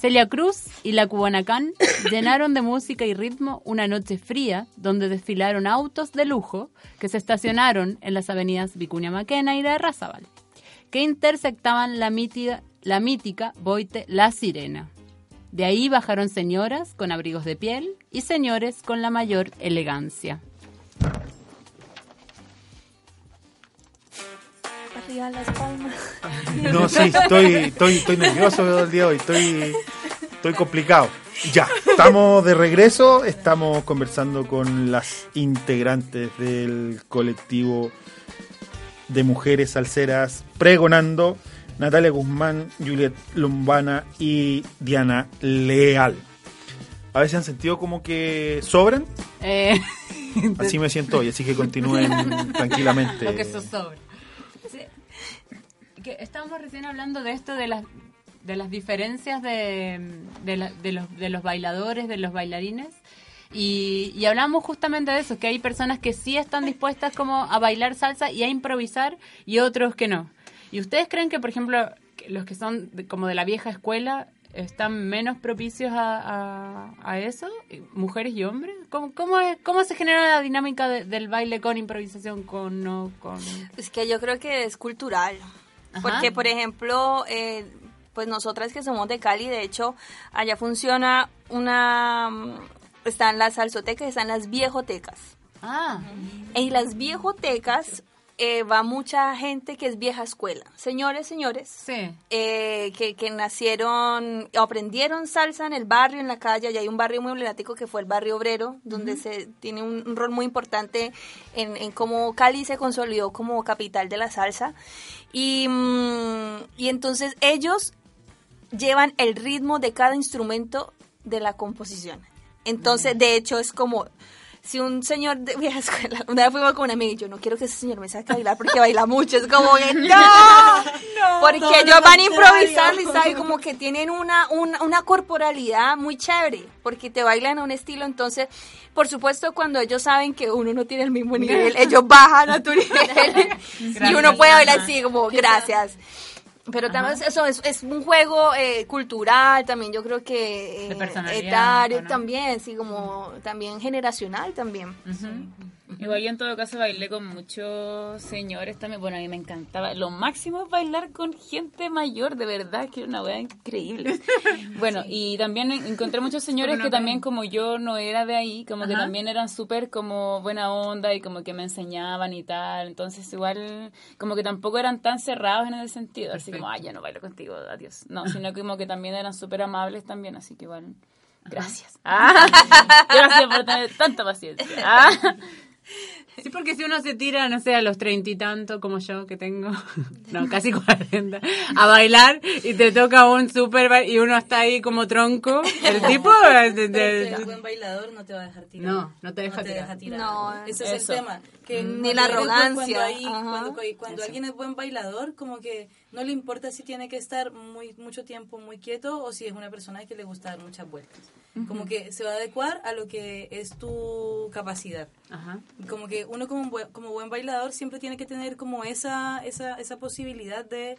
Celia Cruz y la Cubanacán llenaron de música y ritmo una noche fría donde desfilaron autos de lujo que se estacionaron en las avenidas Vicuña Maquena y de Razabal, que intersectaban la, la mítica Boite La Sirena. De ahí bajaron señoras con abrigos de piel y señores con la mayor elegancia. Arriba las palmas. No, sí, estoy, estoy, estoy nervioso el día de hoy, estoy, estoy complicado. Ya, estamos de regreso, estamos conversando con las integrantes del colectivo de mujeres salseras pregonando, Natalia Guzmán, Juliet Lombana y Diana Leal. A veces han sentido como que sobran, Eh, así me siento hoy, así que continúen tranquilamente. Lo que sobra. Que estábamos recién hablando de esto de las de las diferencias de, de, la- de los, de los bailadores, de los bailarines. Y, y hablamos justamente de eso, que hay personas que sí están dispuestas como a bailar salsa y a improvisar y otros que no. ¿Y ustedes creen que, por ejemplo, los que son como de la vieja escuela están menos propicios a, a, a eso? ¿Mujeres y hombres? ¿Cómo, cómo, es- cómo se genera la dinámica de- del baile con improvisación, con no, con...? Es que yo creo que es cultural. Ajá. Porque, por ejemplo, eh, pues nosotras que somos de Cali, de hecho, allá funciona una... Están las salsotecas están las viejotecas. Ah, En las viejotecas eh, va mucha gente que es vieja escuela. Señores, señores. sí. eh, que, que nacieron, aprendieron salsa en el barrio, en la calle, y hay un barrio muy emblemático que fue el barrio obrero, donde se tiene un, un rol muy importante en, en cómo Cali se consolidó como capital de la salsa. Y, mm, y entonces ellos llevan el ritmo de cada instrumento de la composición. Entonces, de hecho, es como si un señor de vieja escuela, una vez fuimos con una amiga y yo no quiero que ese señor me saque a bailar porque baila mucho, es como que no, porque todo ellos lo van improvisando y saben como que tienen una, una, una corporalidad muy chévere, porque te bailan a un estilo, entonces, por supuesto, cuando ellos saben que uno no tiene el mismo nivel, ellos bajan a tu nivel y uno puede bailar así como, gracias. Pero también eso es, es un juego eh, cultural, también yo creo que eh, etario también, sí, como también generacional también. Igual yo en todo caso bailé con muchos señores también. Bueno, a mí me encantaba. Lo máximo es bailar con gente mayor, de verdad, que era una wea increíble. Bueno, y también encontré muchos señores que también como yo no era de ahí, como que también eran súper como buena onda y como que me enseñaban y tal. Entonces igual como que tampoco eran tan cerrados en ese sentido. Así como, ay, ya no bailo contigo, adiós. No, sino como que también eran súper amables también, así que igual... Gracias. Ah, gracias por tener tanta paciencia. Ah. Sí, porque si uno se tira, no sé, a los treinta y tanto como yo que tengo, no, casi cuarenta, a bailar y te toca un super y uno está ahí como tronco, el tipo el buen bailador no te va a dejar tirar. No, no te deja tirar. No, ese es eso. el tema. Que Ni cuando la arrogancia, Cuando, hay- cuando- cuando alguien es buen bailador, como que no le importa si tiene que estar muy mucho tiempo muy quieto o si es una persona que le gusta dar muchas vueltas. Como que se va a adecuar a lo que es tu capacidad. Ajá. Como que uno como buen, como buen bailador siempre tiene que tener como esa, esa, esa posibilidad de,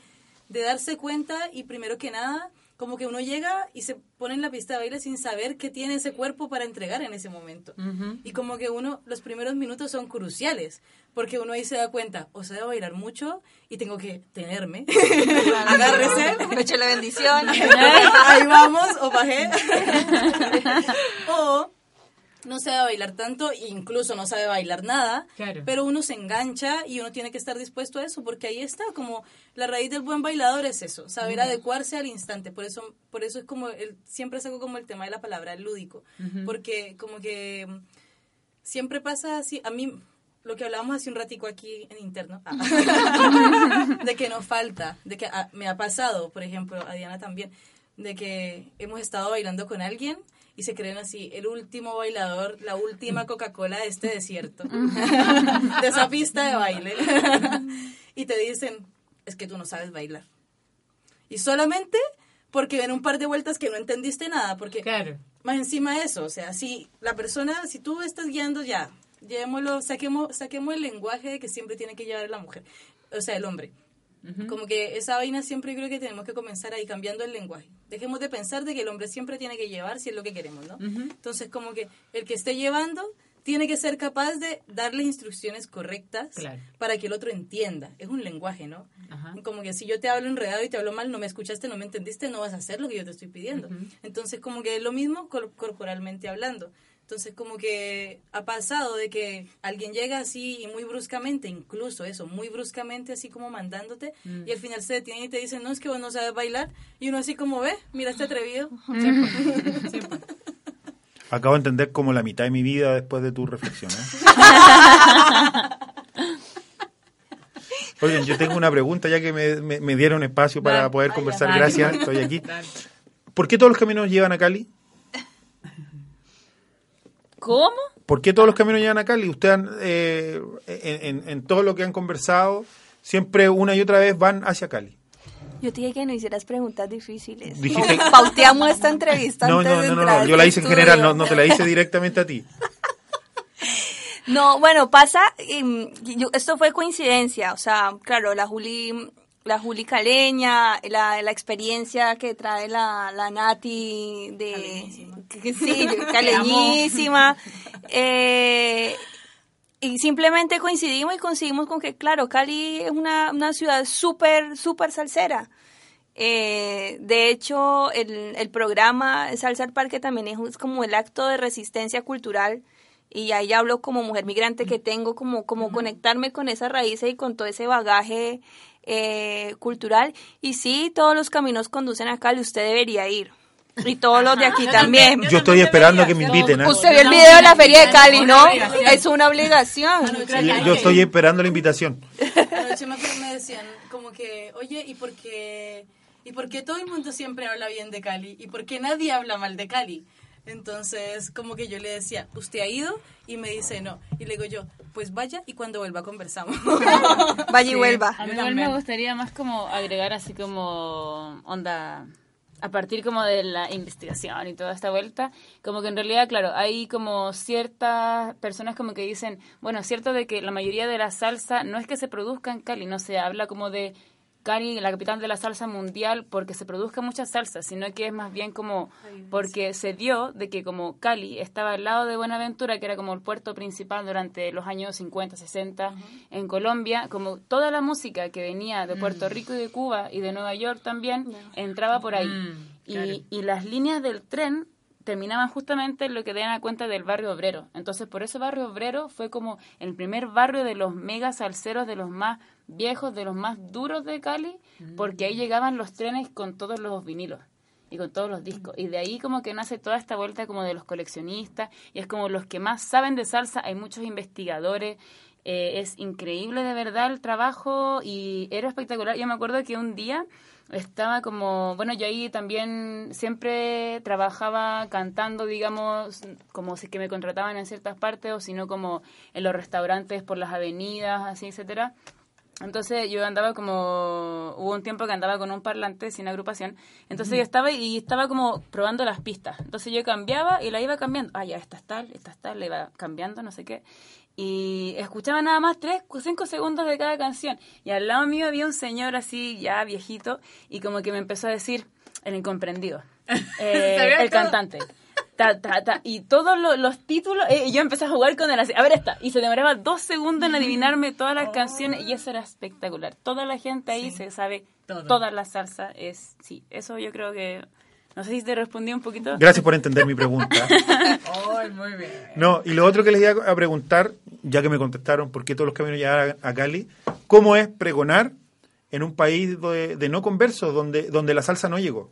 de darse cuenta y primero que nada, como que uno llega y se pone en la pista de baile sin saber qué tiene ese cuerpo para entregar en ese momento. Y como que uno, los primeros minutos son cruciales, porque uno ahí se da cuenta, o sea, debo bailar mucho y tengo que tenerme. Agárrese. Me la bendición. ahí vamos, o bajé. o no sabe bailar tanto, incluso no sabe bailar nada, Claro. pero uno se engancha y uno tiene que estar dispuesto a eso, porque ahí está, como la raíz del buen bailador es eso, saber adecuarse al instante, por eso, por eso es como, el, siempre saco como el tema de la palabra lúdico, porque como que siempre pasa así, a mí, lo que hablábamos hace un ratico aquí en interno, ah, de que no falta, de que ah, me ha pasado, por ejemplo, a Diana también, de que hemos estado bailando con alguien y se creen así, el último bailador, la última Coca-Cola de este desierto, de esa pista de baile. y te dicen, es que tú no sabes bailar. Y solamente porque ven un par de vueltas que no entendiste nada, porque más encima de eso, o sea, si la persona, si tú estás guiando ya, llevémoslo, saquemos, saquemos el lenguaje de que siempre tiene que llevar la mujer, o sea, el hombre. Como que esa vaina siempre creo que tenemos que comenzar ahí cambiando el lenguaje. Dejemos de pensar de que el hombre siempre tiene que llevar si es lo que queremos, ¿no? Entonces, como que el que esté llevando tiene que ser capaz de darle instrucciones correctas Claro. para que el otro entienda. Es un lenguaje, ¿no? Como que si yo te hablo enredado y te hablo mal, no me escuchaste, no me entendiste, no vas a hacer lo que yo te estoy pidiendo. Entonces, como que es lo mismo cor- corporalmente hablando. Entonces, como que ha pasado de que alguien llega así y muy bruscamente, incluso eso, muy bruscamente, así como mandándote, Mm. y al final se detiene y te dice, no, es que vos no sabes bailar, y uno así como, ve, mira este atrevido. Acabo de entender como la mitad de mi vida después de tu reflexión. ¿eh? Oigan, yo tengo una pregunta ya que me, me- me dieron espacio para Dale. poder conversar. Gracias, estoy aquí. Dale. ¿Por qué todos los caminos llevan a Cali? ¿Cómo? ¿Por qué todos los caminos llevan a Cali? Usted han, eh, en, en- en todo lo que han conversado, siempre una y otra vez van hacia Cali. Yo te dije que no hicieras preguntas difíciles. Dijiste- Pauteamos esta entrevista No, antes no, de no, no, entrar no, yo la hice en estudio. general, no, no te la hice directamente a ti. No, bueno, pasa, em, yo- esto fue coincidencia, o sea, claro, la Juli, la Juli Caleña, la, la experiencia que trae la, la Nati de... que- Sí, caleñísima. eh, y simplemente coincidimos y coincidimos con que, claro, Cali es una, una ciudad súper, súper salsera. Eh, de hecho, el, el programa Salsa al Parque también es, como el acto de resistencia cultural y ahí hablo como mujer migrante que tengo como, como conectarme con esas raíces y con todo ese bagaje eh, cultural. Y sí, todos los caminos conducen a Cali, usted debería ir. Y todos los de aquí también. Yo estoy esperando que me inviten. ¿eh? Usted vio el video de la feria de Cali, ¿no? Es una obligación. Yo, yo estoy esperando la invitación. Anoche me decían como que, oye, ¿y por qué, ¿y por qué todo el mundo siempre habla bien de Cali? ¿Y por qué nadie habla mal de Cali? Entonces, como que yo le decía, ¿usted ha ido? Y me dice, no. Y le digo yo, pues vaya y cuando vuelva conversamos. Vaya y vuelva. A mí igual me gustaría más como agregar así como onda a partir como de la investigación y toda esta vuelta, como que en realidad, claro, hay como ciertas personas como que dicen, bueno, es cierto de que la mayoría de la salsa no es que se produzca en Cali, no se habla como de Cali, la capital de la salsa mundial, porque se produzca mucha salsa, sino que es más bien como porque se dio de que como Cali estaba al lado de Buenaventura, que era como el puerto principal durante los años 50, 60 en Colombia, como toda la música que venía de Puerto Mm. Rico y de Cuba y de Nueva York también entraba por ahí. Mm, y, claro. y las líneas del tren terminaban justamente en lo que dan a cuenta del barrio obrero. Entonces, por ese barrio obrero fue como el primer barrio de los mega salseros, de los más viejos, de los más duros de Cali, porque ahí llegaban los trenes con todos los vinilos y con todos los discos. Y de ahí como que nace toda esta vuelta como de los coleccionistas, y es como los que más saben de salsa, hay muchos investigadores, eh, es increíble de verdad el trabajo y era espectacular. Yo me acuerdo que un día estaba como, bueno, yo ahí también siempre trabajaba cantando, digamos, como si que me contrataban en ciertas partes o si no como en los restaurantes por las avenidas, así, etcétera. Entonces yo andaba como, hubo un tiempo que andaba con un parlante sin agrupación, entonces yo estaba y estaba como probando las pistas, entonces yo cambiaba y la iba cambiando, ah ya, esta es tal, esta es tal, la iba cambiando, no sé qué, y escuchaba nada más tres, cinco segundos de cada canción, y al lado mío había un señor así ya viejito y como que me empezó a decir, el incomprendido, eh, ¿Sabía el todo? cantante. Ta, ta, ta, y todos lo- los títulos, eh, y yo empecé a jugar con él así, a ver esta, y se demoraba dos segundos en adivinarme todas las canciones, y eso era espectacular. Toda la gente ahí se sabe Todo. toda la salsa, es, sí, eso yo creo que, no sé si te respondí un poquito. Gracias por entender mi pregunta. Muy bien. No, y lo otro que les iba a preguntar, ya que me contestaron por qué todos los caminos llegan a, a Cali, ¿cómo es pregonar en un país de, de no conversos, donde, donde la salsa no llegó?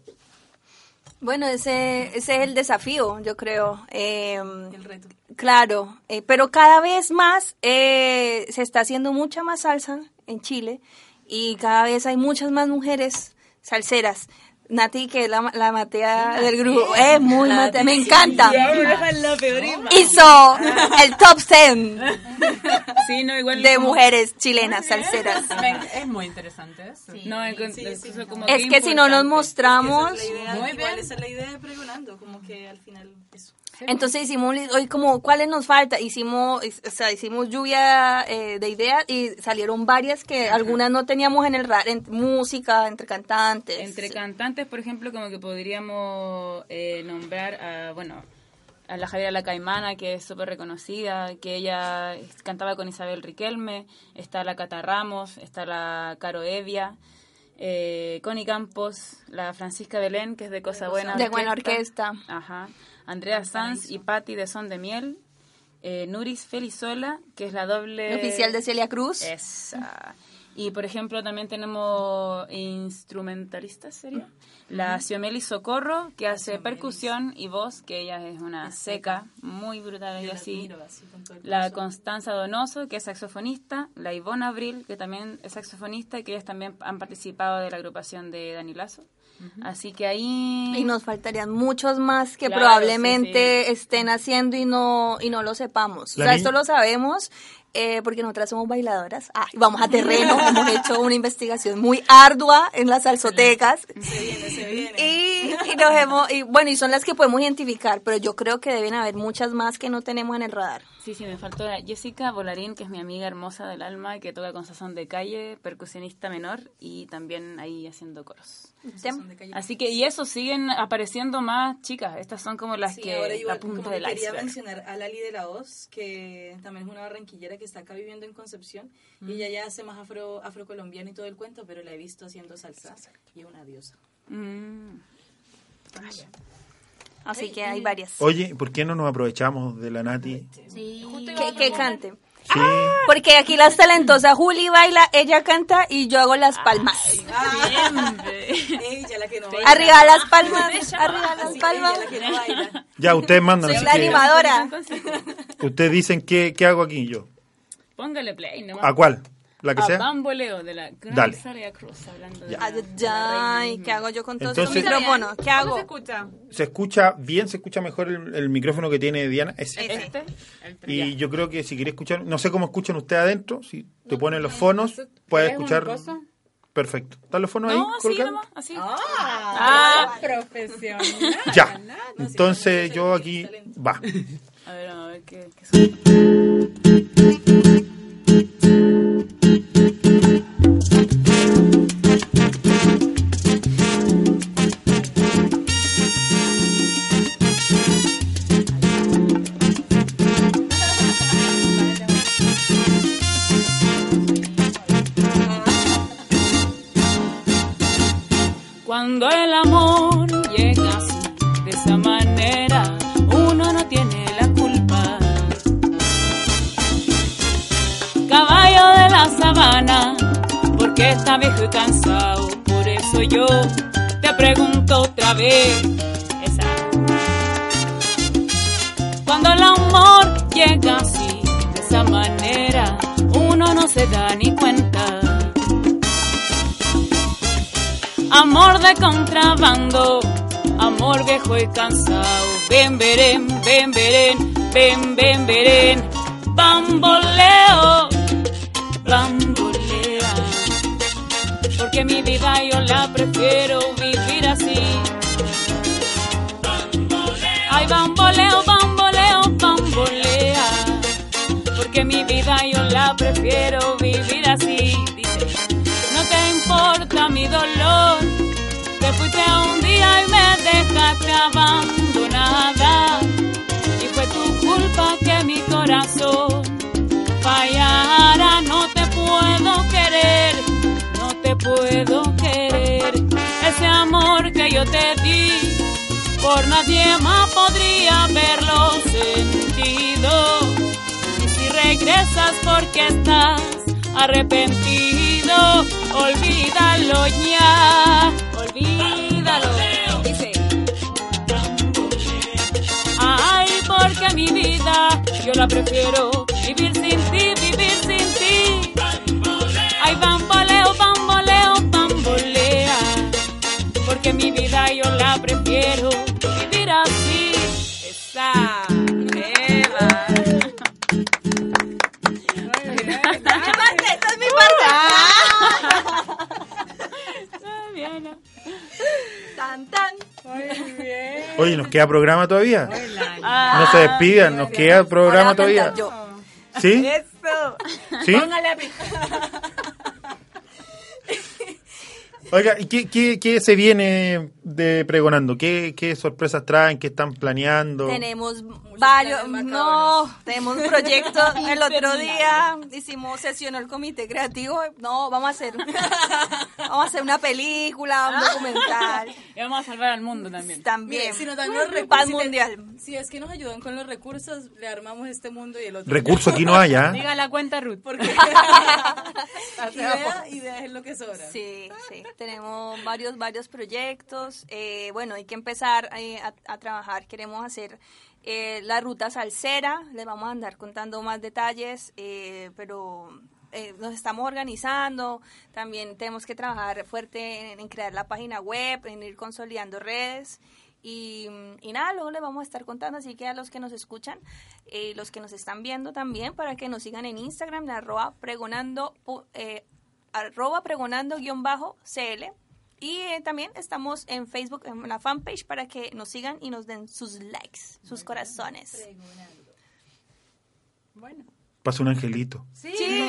Bueno, ese, ese es el desafío, yo creo. el reto. Claro, eh, pero cada vez más eh, se está haciendo mucha más salsa en Chile y cada vez hay muchas más mujeres salseras. Nati, que es la, la matea del grupo, es muy matea, me encanta. Hizo el top 10 Sí, no, igual de como- mujeres chilenas salseras. Es muy interesante eso. No, encon- eso como Es que si no nos mostramos... Esa es la idea, Muy igual bien. esa es la idea de pregonando, como que al final eso. Entonces hicimos hoy como cuáles nos falta, hicimos, o sea, hicimos lluvia eh, de ideas y salieron varias que algunas no teníamos en el ra- en música, entre cantantes. Entre cantantes, por ejemplo, como que podríamos eh, nombrar a, bueno, a la Javiera La Caimana, que es súper reconocida, que ella cantaba con Isabel Riquelme, está la Cata Ramos, está la Caro Evia, eh, Connie Campos, la Francisca Belén, que es de Cosa Buena De Buena Orquesta. Ajá. Andrea Sanz y Patti de Son de Miel. Eh, Nuris Felizola, que es la doble... Oficial de Celia Cruz. Esa. Y por ejemplo también tenemos instrumentalistas, ¿sería? La Xiomeli Socorro, que hace percusión y voz, que ella es una seca, muy brutal y así. La Constanza Donoso, que es saxofonista. La Ivonne Abril, que también es saxofonista y que ellas también han participado de la agrupación de Dani Lazo. Así que ahí... Y nos faltarían muchos más que Claro, probablemente sí, estén haciendo y no y no lo sepamos. La o sea, ni- esto lo sabemos eh, porque nosotras somos bailadoras. Ah, vamos a terreno, hemos hecho una investigación muy ardua en las salsotecas. Y, y nos hemos, y bueno, y son las que podemos identificar, pero yo creo que deben haber muchas más que no tenemos en el radar. Sí, sí, me faltó la Jessica Volarín, que es mi amiga hermosa del alma, que toca con sazón de calle, percusionista menor y también ahí haciendo coros. Así que, y eso, siguen apareciendo más chicas. Estas son como las Sí, que, ahora yo la punta como del que quería iceberg. mencionar a Lali de la Hoz, que también es una barranquillera que está acá viviendo en Concepción, y ella ya hace más afro afrocolombiano y todo el cuento, pero la he visto haciendo salsa y es una diosa. Mm. Así que hay varias. Oye, ¿por qué no nos aprovechamos de la Nati? Que, que cante. Sí. Porque aquí las talentosas, Juli baila, ella canta y yo hago las palmas. Ella la que no baila. Arriba las palmas, arriba las palmas. Ella la que no baila. Ya, ustedes mandan. Soy la que animadora. Ustedes dicen qué, qué hago aquí yo. Póngale play, ¿no? ¿A cuál? ¿La que a sea? Bamboleo de la gran Dale. Cruz, hablando de Ya. la- Ay, ay, ¿qué hago yo con todos Entonces- estos micrófonos? ¿Qué hago? escucha? ¿Se escucha bien? ¿Se escucha mejor el, el micrófono que tiene Diana? Ese. Este, Y yo creo que si querés escuchar, no sé cómo escuchan ustedes adentro, si te ponen los fonos, puedes ¿Es un escuchar. Perfecto. ¿Están los fonos ahí? No, así colgados? nomás, así. Ah, profesional. Ya. Entonces yo aquí va. A ver, a ver qué, qué son. porque está viejo y cansado, por eso yo te pregunto otra vez. Esa. Cuando el amor llega así, de esa manera, uno no se da ni cuenta. Amor de contrabando, amor viejo y cansado. Ven, verén, ven, verén, ven, ven, verén. Bamboleo, bambolea. Porque mi vida yo la prefiero vivir así. Ay, bamboleo, bamboleo, bambolea. Porque mi vida yo la prefiero vivir así. Dice, no te importa mi dolor. Te fuiste un día y me dejaste abandonada. Y fue tu culpa que mi corazón fallara. No te puedo querer, te puedo querer. Ese amor que yo te di, por nadie más podría haberlo sentido. Y si regresas porque estás arrepentido, olvídalo ya, olvídalo. Ay, porque mi vida yo la prefiero vivir sin ti, Oye, ¿nos queda programa todavía? Ah, No se despidan, nos queda programa todavía. ¿Sí? Eso. ¿Sí? Póngale a. Oiga, ¿y qué, qué, qué se viene de pregonando? ¿Qué, ¿Qué sorpresas traen? ¿Qué están planeando? Tenemos varios, no, tenemos un proyecto. El otro día hicimos, sesionó el comité creativo. No, vamos a hacer, vamos a hacer una película, un documental. Y vamos a salvar al mundo también. También. Si nos dan los recursos, si mundial. Si es que nos ayudan con los recursos, le armamos este mundo y el otro. Recurso aquí no hay, ¿ah? Diga la cuenta Ruth. Porque idea, idea es lo que sobra. Sí, sí. Tenemos varios, varios proyectos. Eh, bueno, hay que empezar eh, a, trabajar. Queremos hacer eh, la ruta salsera. Les vamos a andar contando más detalles, eh, pero eh, nos estamos organizando. También tenemos que trabajar fuerte en, crear la página web, en ir consolidando redes. Y, y nada, luego les vamos a estar contando, así que a los que nos escuchan los que nos están viendo también, para que nos sigan en Instagram, en arroba pregonando, arroba pregonando guion bajo CL. Y eh, también estamos en Facebook, en la fanpage, para que nos sigan y nos den sus likes, sus corazones. Bueno. Pasa un angelito. Sí, Sí.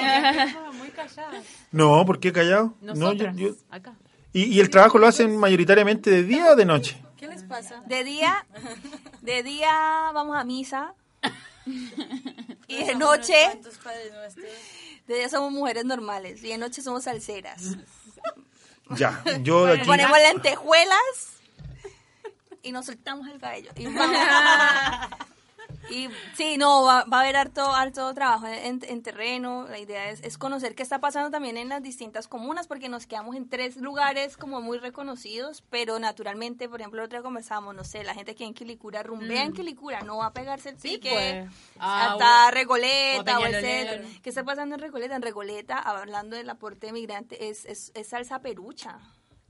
no, muy callada. No, ¿por qué callado? No, yo- yo- acá. ¿Y, y el trabajo lo hacen mayoritariamente de día o de noche? ¿Qué les pasa? De día, de día vamos a misa. Y de noche, de día somos mujeres normales. Y de noche somos salseras. Ya, yo de aquí... Ponemos lentejuelas y nos soltamos el cabello. Y, vamos. Y sí, no, va, va a haber harto, harto trabajo en, en terreno. La idea es, es conocer qué está pasando también en las distintas comunas, porque nos quedamos en tres lugares como muy reconocidos, pero naturalmente, por ejemplo, el otro día conversábamos, no sé, la gente que en Quilicura rumbea en Mm. Quilicura, no va a pegarse el Sí, pique pues. Ah, hasta o- Regoleta o o, centro. ¿Qué está pasando en Regoleta? En Regoleta, hablando del aporte de migrante, es, es, es salsa perucha.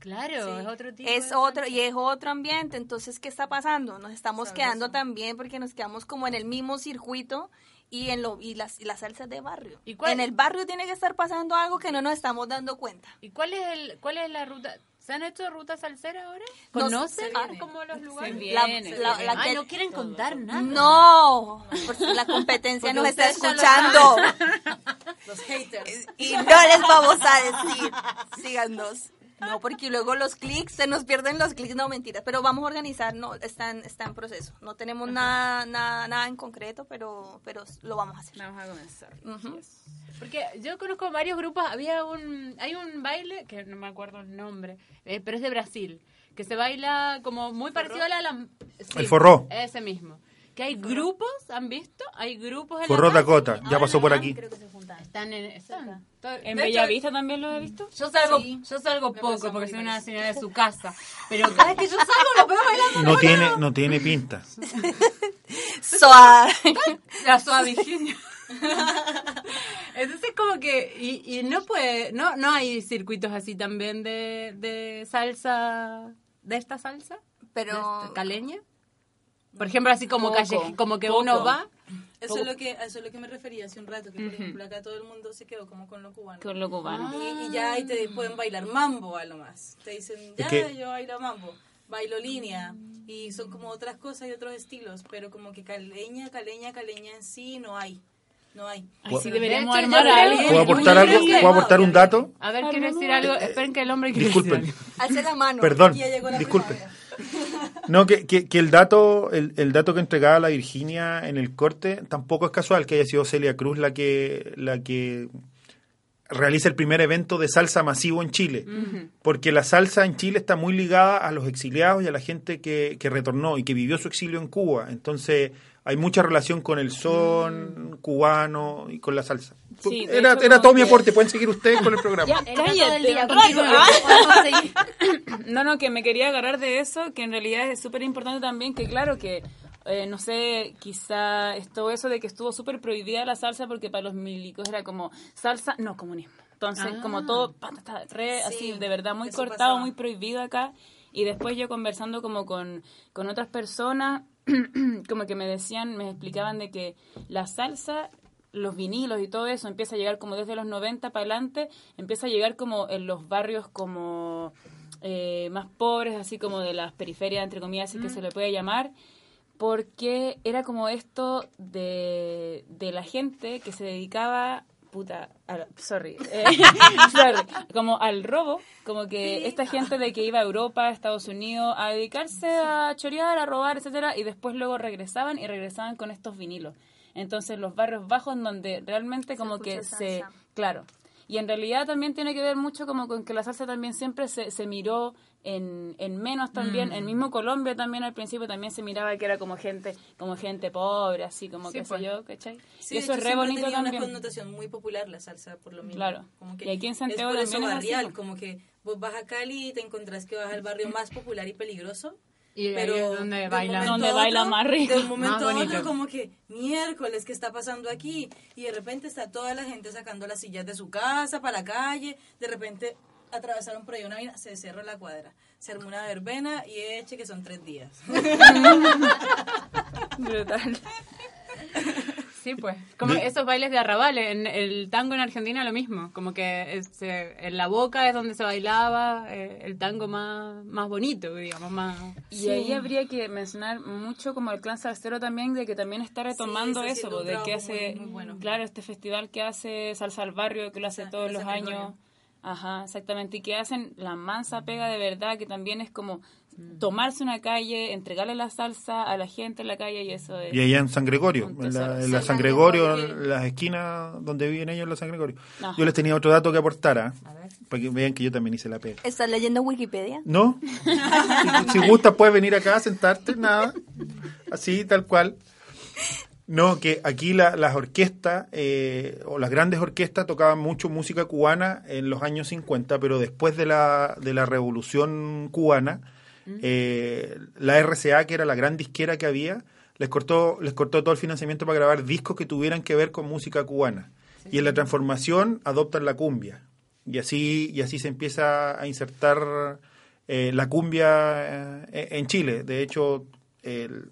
Claro, es otro tipo. Es de otro, y es otro ambiente. Entonces, ¿qué está pasando? Nos estamos quedando también porque nos quedamos como en el mismo circuito y en lo y las, y las salsas de barrio. ¿Y cuál- En el barrio tiene que estar pasando algo que no nos estamos dando cuenta. ¿Y cuál es el, cuál es la ruta? ¿Se han hecho rutas salseras ahora? No, ¿Conocen se viene. como los lugares? La- la- la Ay, que- no quieren contar nada. No, porque la competencia Porque nos está escuchando Los haters. y no les vamos a decir. Síganos. No, porque luego los clics, se nos pierden los clics, no mentiras, pero vamos a organizar, no, está en, está en proceso. No tenemos nada, nada, nada en concreto, pero, pero lo vamos a hacer. Vamos a comenzar. Porque yo conozco varios grupos, había un, hay un baile, que no me acuerdo el nombre, eh, pero es de Brasil, que se baila como muy parecido a la... la- sí, El forró. Ese mismo. Que hay grupos, ¿han visto? Hay grupos en Forró la. Dakota, ya pasó por aquí. Están en... Están. ¿En Bellavista también lo he visto? Yo salgo, yo salgo poco porque soy una señora de su casa. Pero cada vez que yo salgo lo veo bailando. No tiene, no tiene pinta. Suave. La suave Virginia. Entonces como que y, y no puede, no no hay circuitos así también de, de salsa de esta salsa, pero ¿De esta caleña. Por ejemplo, así como Poco, calle, como que poco. uno va Eso es, lo que, a eso es lo que me refería hace un rato, que por ejemplo acá todo el mundo se quedó como con lo cubano. Con lo cubano. Y, y ya ahí te pueden bailar mambo a lo más. Te dicen, ya, yo bailo mambo, bailo línea. Y son como otras cosas y otros estilos, pero como que caleña, caleña, caleña en sí no hay. No hay. Ay, sí, Pero deberíamos de hecho, armar algo. que- ¿Puedo aportar algo? ¿Puedo aportar un dato? A ver, quiero decir algo. Esperen que el hombre quiere Disculpen. decir algo. Alce la mano. Perdón, disculpe. No, que, que, que el dato el, el dato que entregaba la Virginia en el corte tampoco es casual que haya sido Celia Cruz la que la que realiza el primer evento de salsa masivo en Chile. Porque la salsa en Chile está muy ligada a los exiliados y a la gente que, que retornó y que vivió su exilio en Cuba. Entonces hay mucha relación con el son cubano y con la salsa. Sí, era hecho, era todo mi aporte, pueden seguir ustedes con el programa. Ya, Era todo el cállate, día un contigo, rato. ¿no? No, no, que me quería agarrar de eso, que en realidad es súper importante también, que claro que, eh, no sé, quizá todo eso de que estuvo súper prohibida la salsa porque para los milicos era como salsa, no comunismo. Entonces, Ah. como todo, pa, ta, ta, re, así, Sí, de verdad, muy cortado, pasaba. muy prohibido acá. Y después yo conversando como con, con otras personas, como que me decían, me explicaban de que la salsa los vinilos y todo eso empieza a llegar como desde los 90 para adelante, empieza a llegar como en los barrios como eh, más pobres, así como de las periferias, entre comillas, así que se le puede llamar, porque era como esto de, de la gente que se dedicaba, puta, sorry, eh, sorry, como al robo, como que esta gente de que iba a Europa, a Estados Unidos, a dedicarse a chorear, a robar, etcétera, y después luego regresaban y regresaban con estos vinilos. Entonces los barrios bajos en donde realmente como que se, claro, y en realidad también tiene que ver mucho como con que la salsa también siempre se, se miró en, en menos también, Mm. en mismo Colombia también al principio también se miraba que era como gente, como gente pobre, así como Sí, que sé pues. yo, ¿cachai? Sí, y eso es re bonito tenía también. una connotación muy popular la salsa, por lo mismo. Claro. Como que Y aquí en Santiago es por eso también es así, barrial, ¿no? como que vos vas a Cali y te encontrás que vas al barrio más popular y peligroso. Y ahí pero es donde de un bailan. momento Donde a bailan otro- más rico, De un momento a otro, como que, miércoles, ¿qué está pasando aquí? Y de repente está toda la gente sacando las sillas de su casa para la calle. De repente atravesaron por ahí una vaina, se cerró la cuadra. Se armó una verbena y eche que son tres días. Brutal. Sí, pues. Como De- esos bailes de arrabales. En el tango en Argentina lo mismo. Como que es, eh, en la boca es donde se bailaba eh, el tango más, más bonito, digamos, más... Y ahí habría que mencionar mucho como el clan salsero también, de que también está retomando eso, de que hace, muy- muy bueno. claro, este festival que hace Salsa al Barrio, que lo hace Ah, todos los años. Ajá, exactamente, y que hacen la mansa pega de verdad, que también es como tomarse una calle, entregarle la salsa a la gente en la calle y eso es... Y allá en San Gregorio, en la, en San Gregorio, Gregorio. en las esquinas donde viven ellos, en la San Gregorio. Ajá. Yo les tenía otro dato que aportar, ¿ah? para que vean que yo también hice la pega. ¿Estás leyendo Wikipedia? ¿No? si, si gusta, puedes venir acá, sentarte, nada. Así, tal cual. No, que aquí la- las orquestas, eh, o las grandes orquestas, tocaban mucho música cubana en los años 50, pero después de la, de la revolución cubana, eh, la RCA, que era la gran disquera que había, les cortó, les cortó todo el financiamiento para grabar discos que tuvieran que ver con música cubana. Y en la transformación adoptan la cumbia. Y así, y así se empieza a insertar eh, la cumbia eh, en Chile. De hecho, el,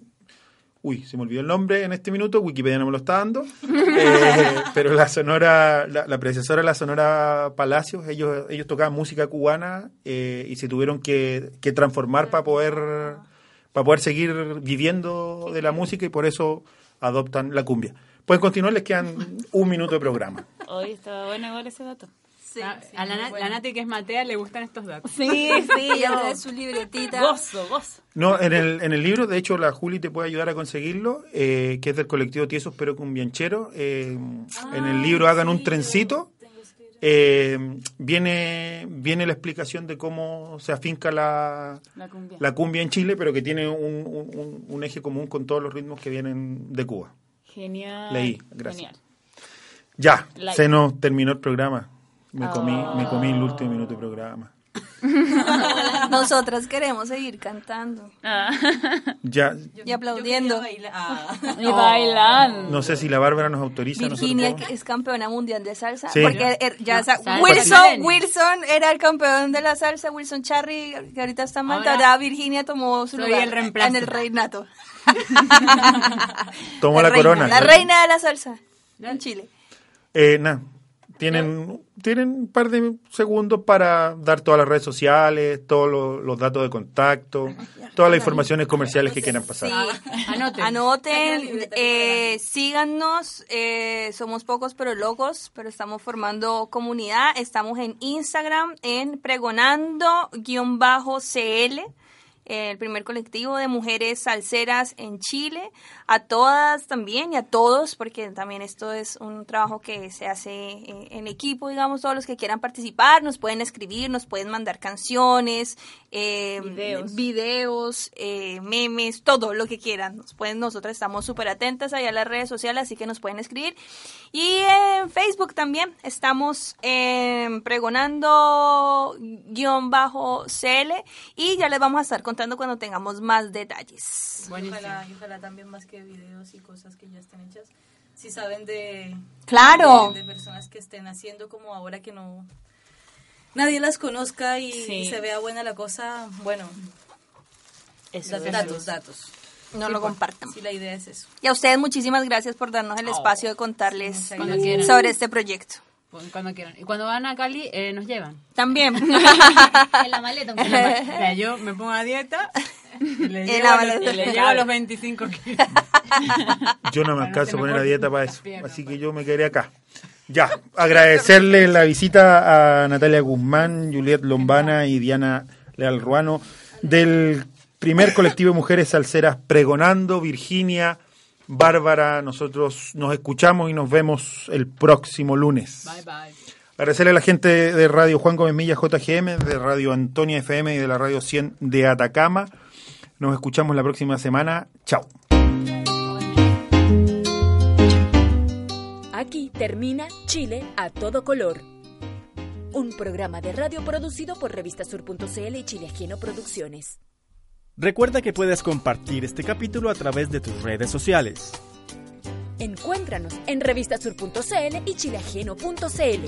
uy, se me olvidó el nombre en este minuto, Wikipedia no me lo está dando, Eh, pero la sonora, la, la predecesora de la sonora Palacios, ellos, ellos tocaban música cubana eh, y se tuvieron que, que transformar para poder, para poder seguir viviendo de la música y por eso adoptan la cumbia. Pueden continuar, les quedan un minuto de programa. Hoy estaba bueno igual ese dato. Ah, a la, Na- la Nati, que es Matea, le gustan estos datos. Sí, sí, ella trae su libretita. Gozo, gozo. No, en el, en el libro, de hecho, la Juli te puede ayudar a conseguirlo, eh, que es del colectivo Tiesos pero con Bianchero. Eh, en el libro Hagan un trencito. eh, viene viene la explicación de cómo se afinca la, La cumbia. la cumbia en Chile, pero que tiene un, un- un- un eje común con todos los ritmos que vienen de Cuba. Genial. Leí, gracias. Genial. Ya, Like. se nos terminó el programa. Me comí, Oh. me comí el último minuto de programa. Nosotras queremos seguir cantando Ya, y aplaudiendo. Y bailando. no sé si la Bárbara nos autoriza. Virginia nosotros. es campeona mundial de salsa. Sí. Porque er- ya salsa. Wilson. Wilson era el campeón de la salsa, Wilson Charry, que ahorita está mal. Ahora- Ahora Virginia tomó su Soy lugar el reemplazo. en el reinato. Tomó la, reina, corona. La reina de la salsa en Chile. Eh, nada, tienen, tienen un par de segundos para dar todas las redes sociales, todos los, los datos de contacto, todas las informaciones comerciales que quieran pasar. Anoten. Anoten, eh, síganos, eh, somos pocos pero locos, pero estamos formando comunidad. Estamos en Instagram en pregonando-cl, el primer colectivo de mujeres salseras en Chile. A todas también y a todos, porque también esto es un trabajo que se hace eh, en equipo, digamos, todos los que quieran participar nos pueden escribir, nos pueden mandar canciones, eh, Videos. videos, eh, memes, todo lo que quieran. Nos pueden, nosotros estamos súper atentas allá a las redes sociales, así que nos pueden escribir. Y en Facebook también estamos eh, pregonando-cl y ya les vamos a estar contando cuando tengamos más detalles. Y ojalá, también más que videos y cosas que ya estén hechas. Si saben de, Claro. de, de personas que estén haciendo como ahora que no nadie las conozca y, Sí. se vea buena la cosa, bueno, Eso datos, datos, datos. No Sí, lo compartan. Sí, la idea es eso. Y a ustedes muchísimas gracias por darnos el espacio de contarles sobre este proyecto. Cuando quieran. Y cuando van a Cali, eh, nos llevan. También. En la maleta. En la ma- o sea, yo me pongo a dieta y le llevo, la los, maleta. y le llevo a los 25 kilos. Yo no me alcanzo a poner a dieta para eso, piernas, así que yo me quedaré acá. Ya, agradecerle la visita a Natalia Guzmán, Juliet Lombana y Diana Leal Ruano del primer colectivo de mujeres salseras Pregonando, Virginia, Bárbara, nosotros nos escuchamos y nos vemos el próximo lunes. Bye, bye. Agradecerle a la gente de Radio Juan Gómez Milla JGM, de Radio Antonia FM y de la Radio 100 de Atacama. Nos escuchamos la próxima semana. Chao. Aquí termina Chile a todo color. Un programa de radio producido por Revistasur.cl y Chile Ajeno Producciones. Recuerda que puedes compartir este capítulo a través de tus redes sociales. Encuéntranos en Revistasur.cl y chileajeno.cl.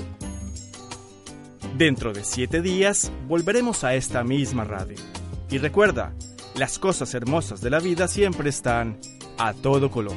Dentro de siete días volveremos a esta misma radio. Y recuerda, las cosas hermosas de la vida siempre están a todo color.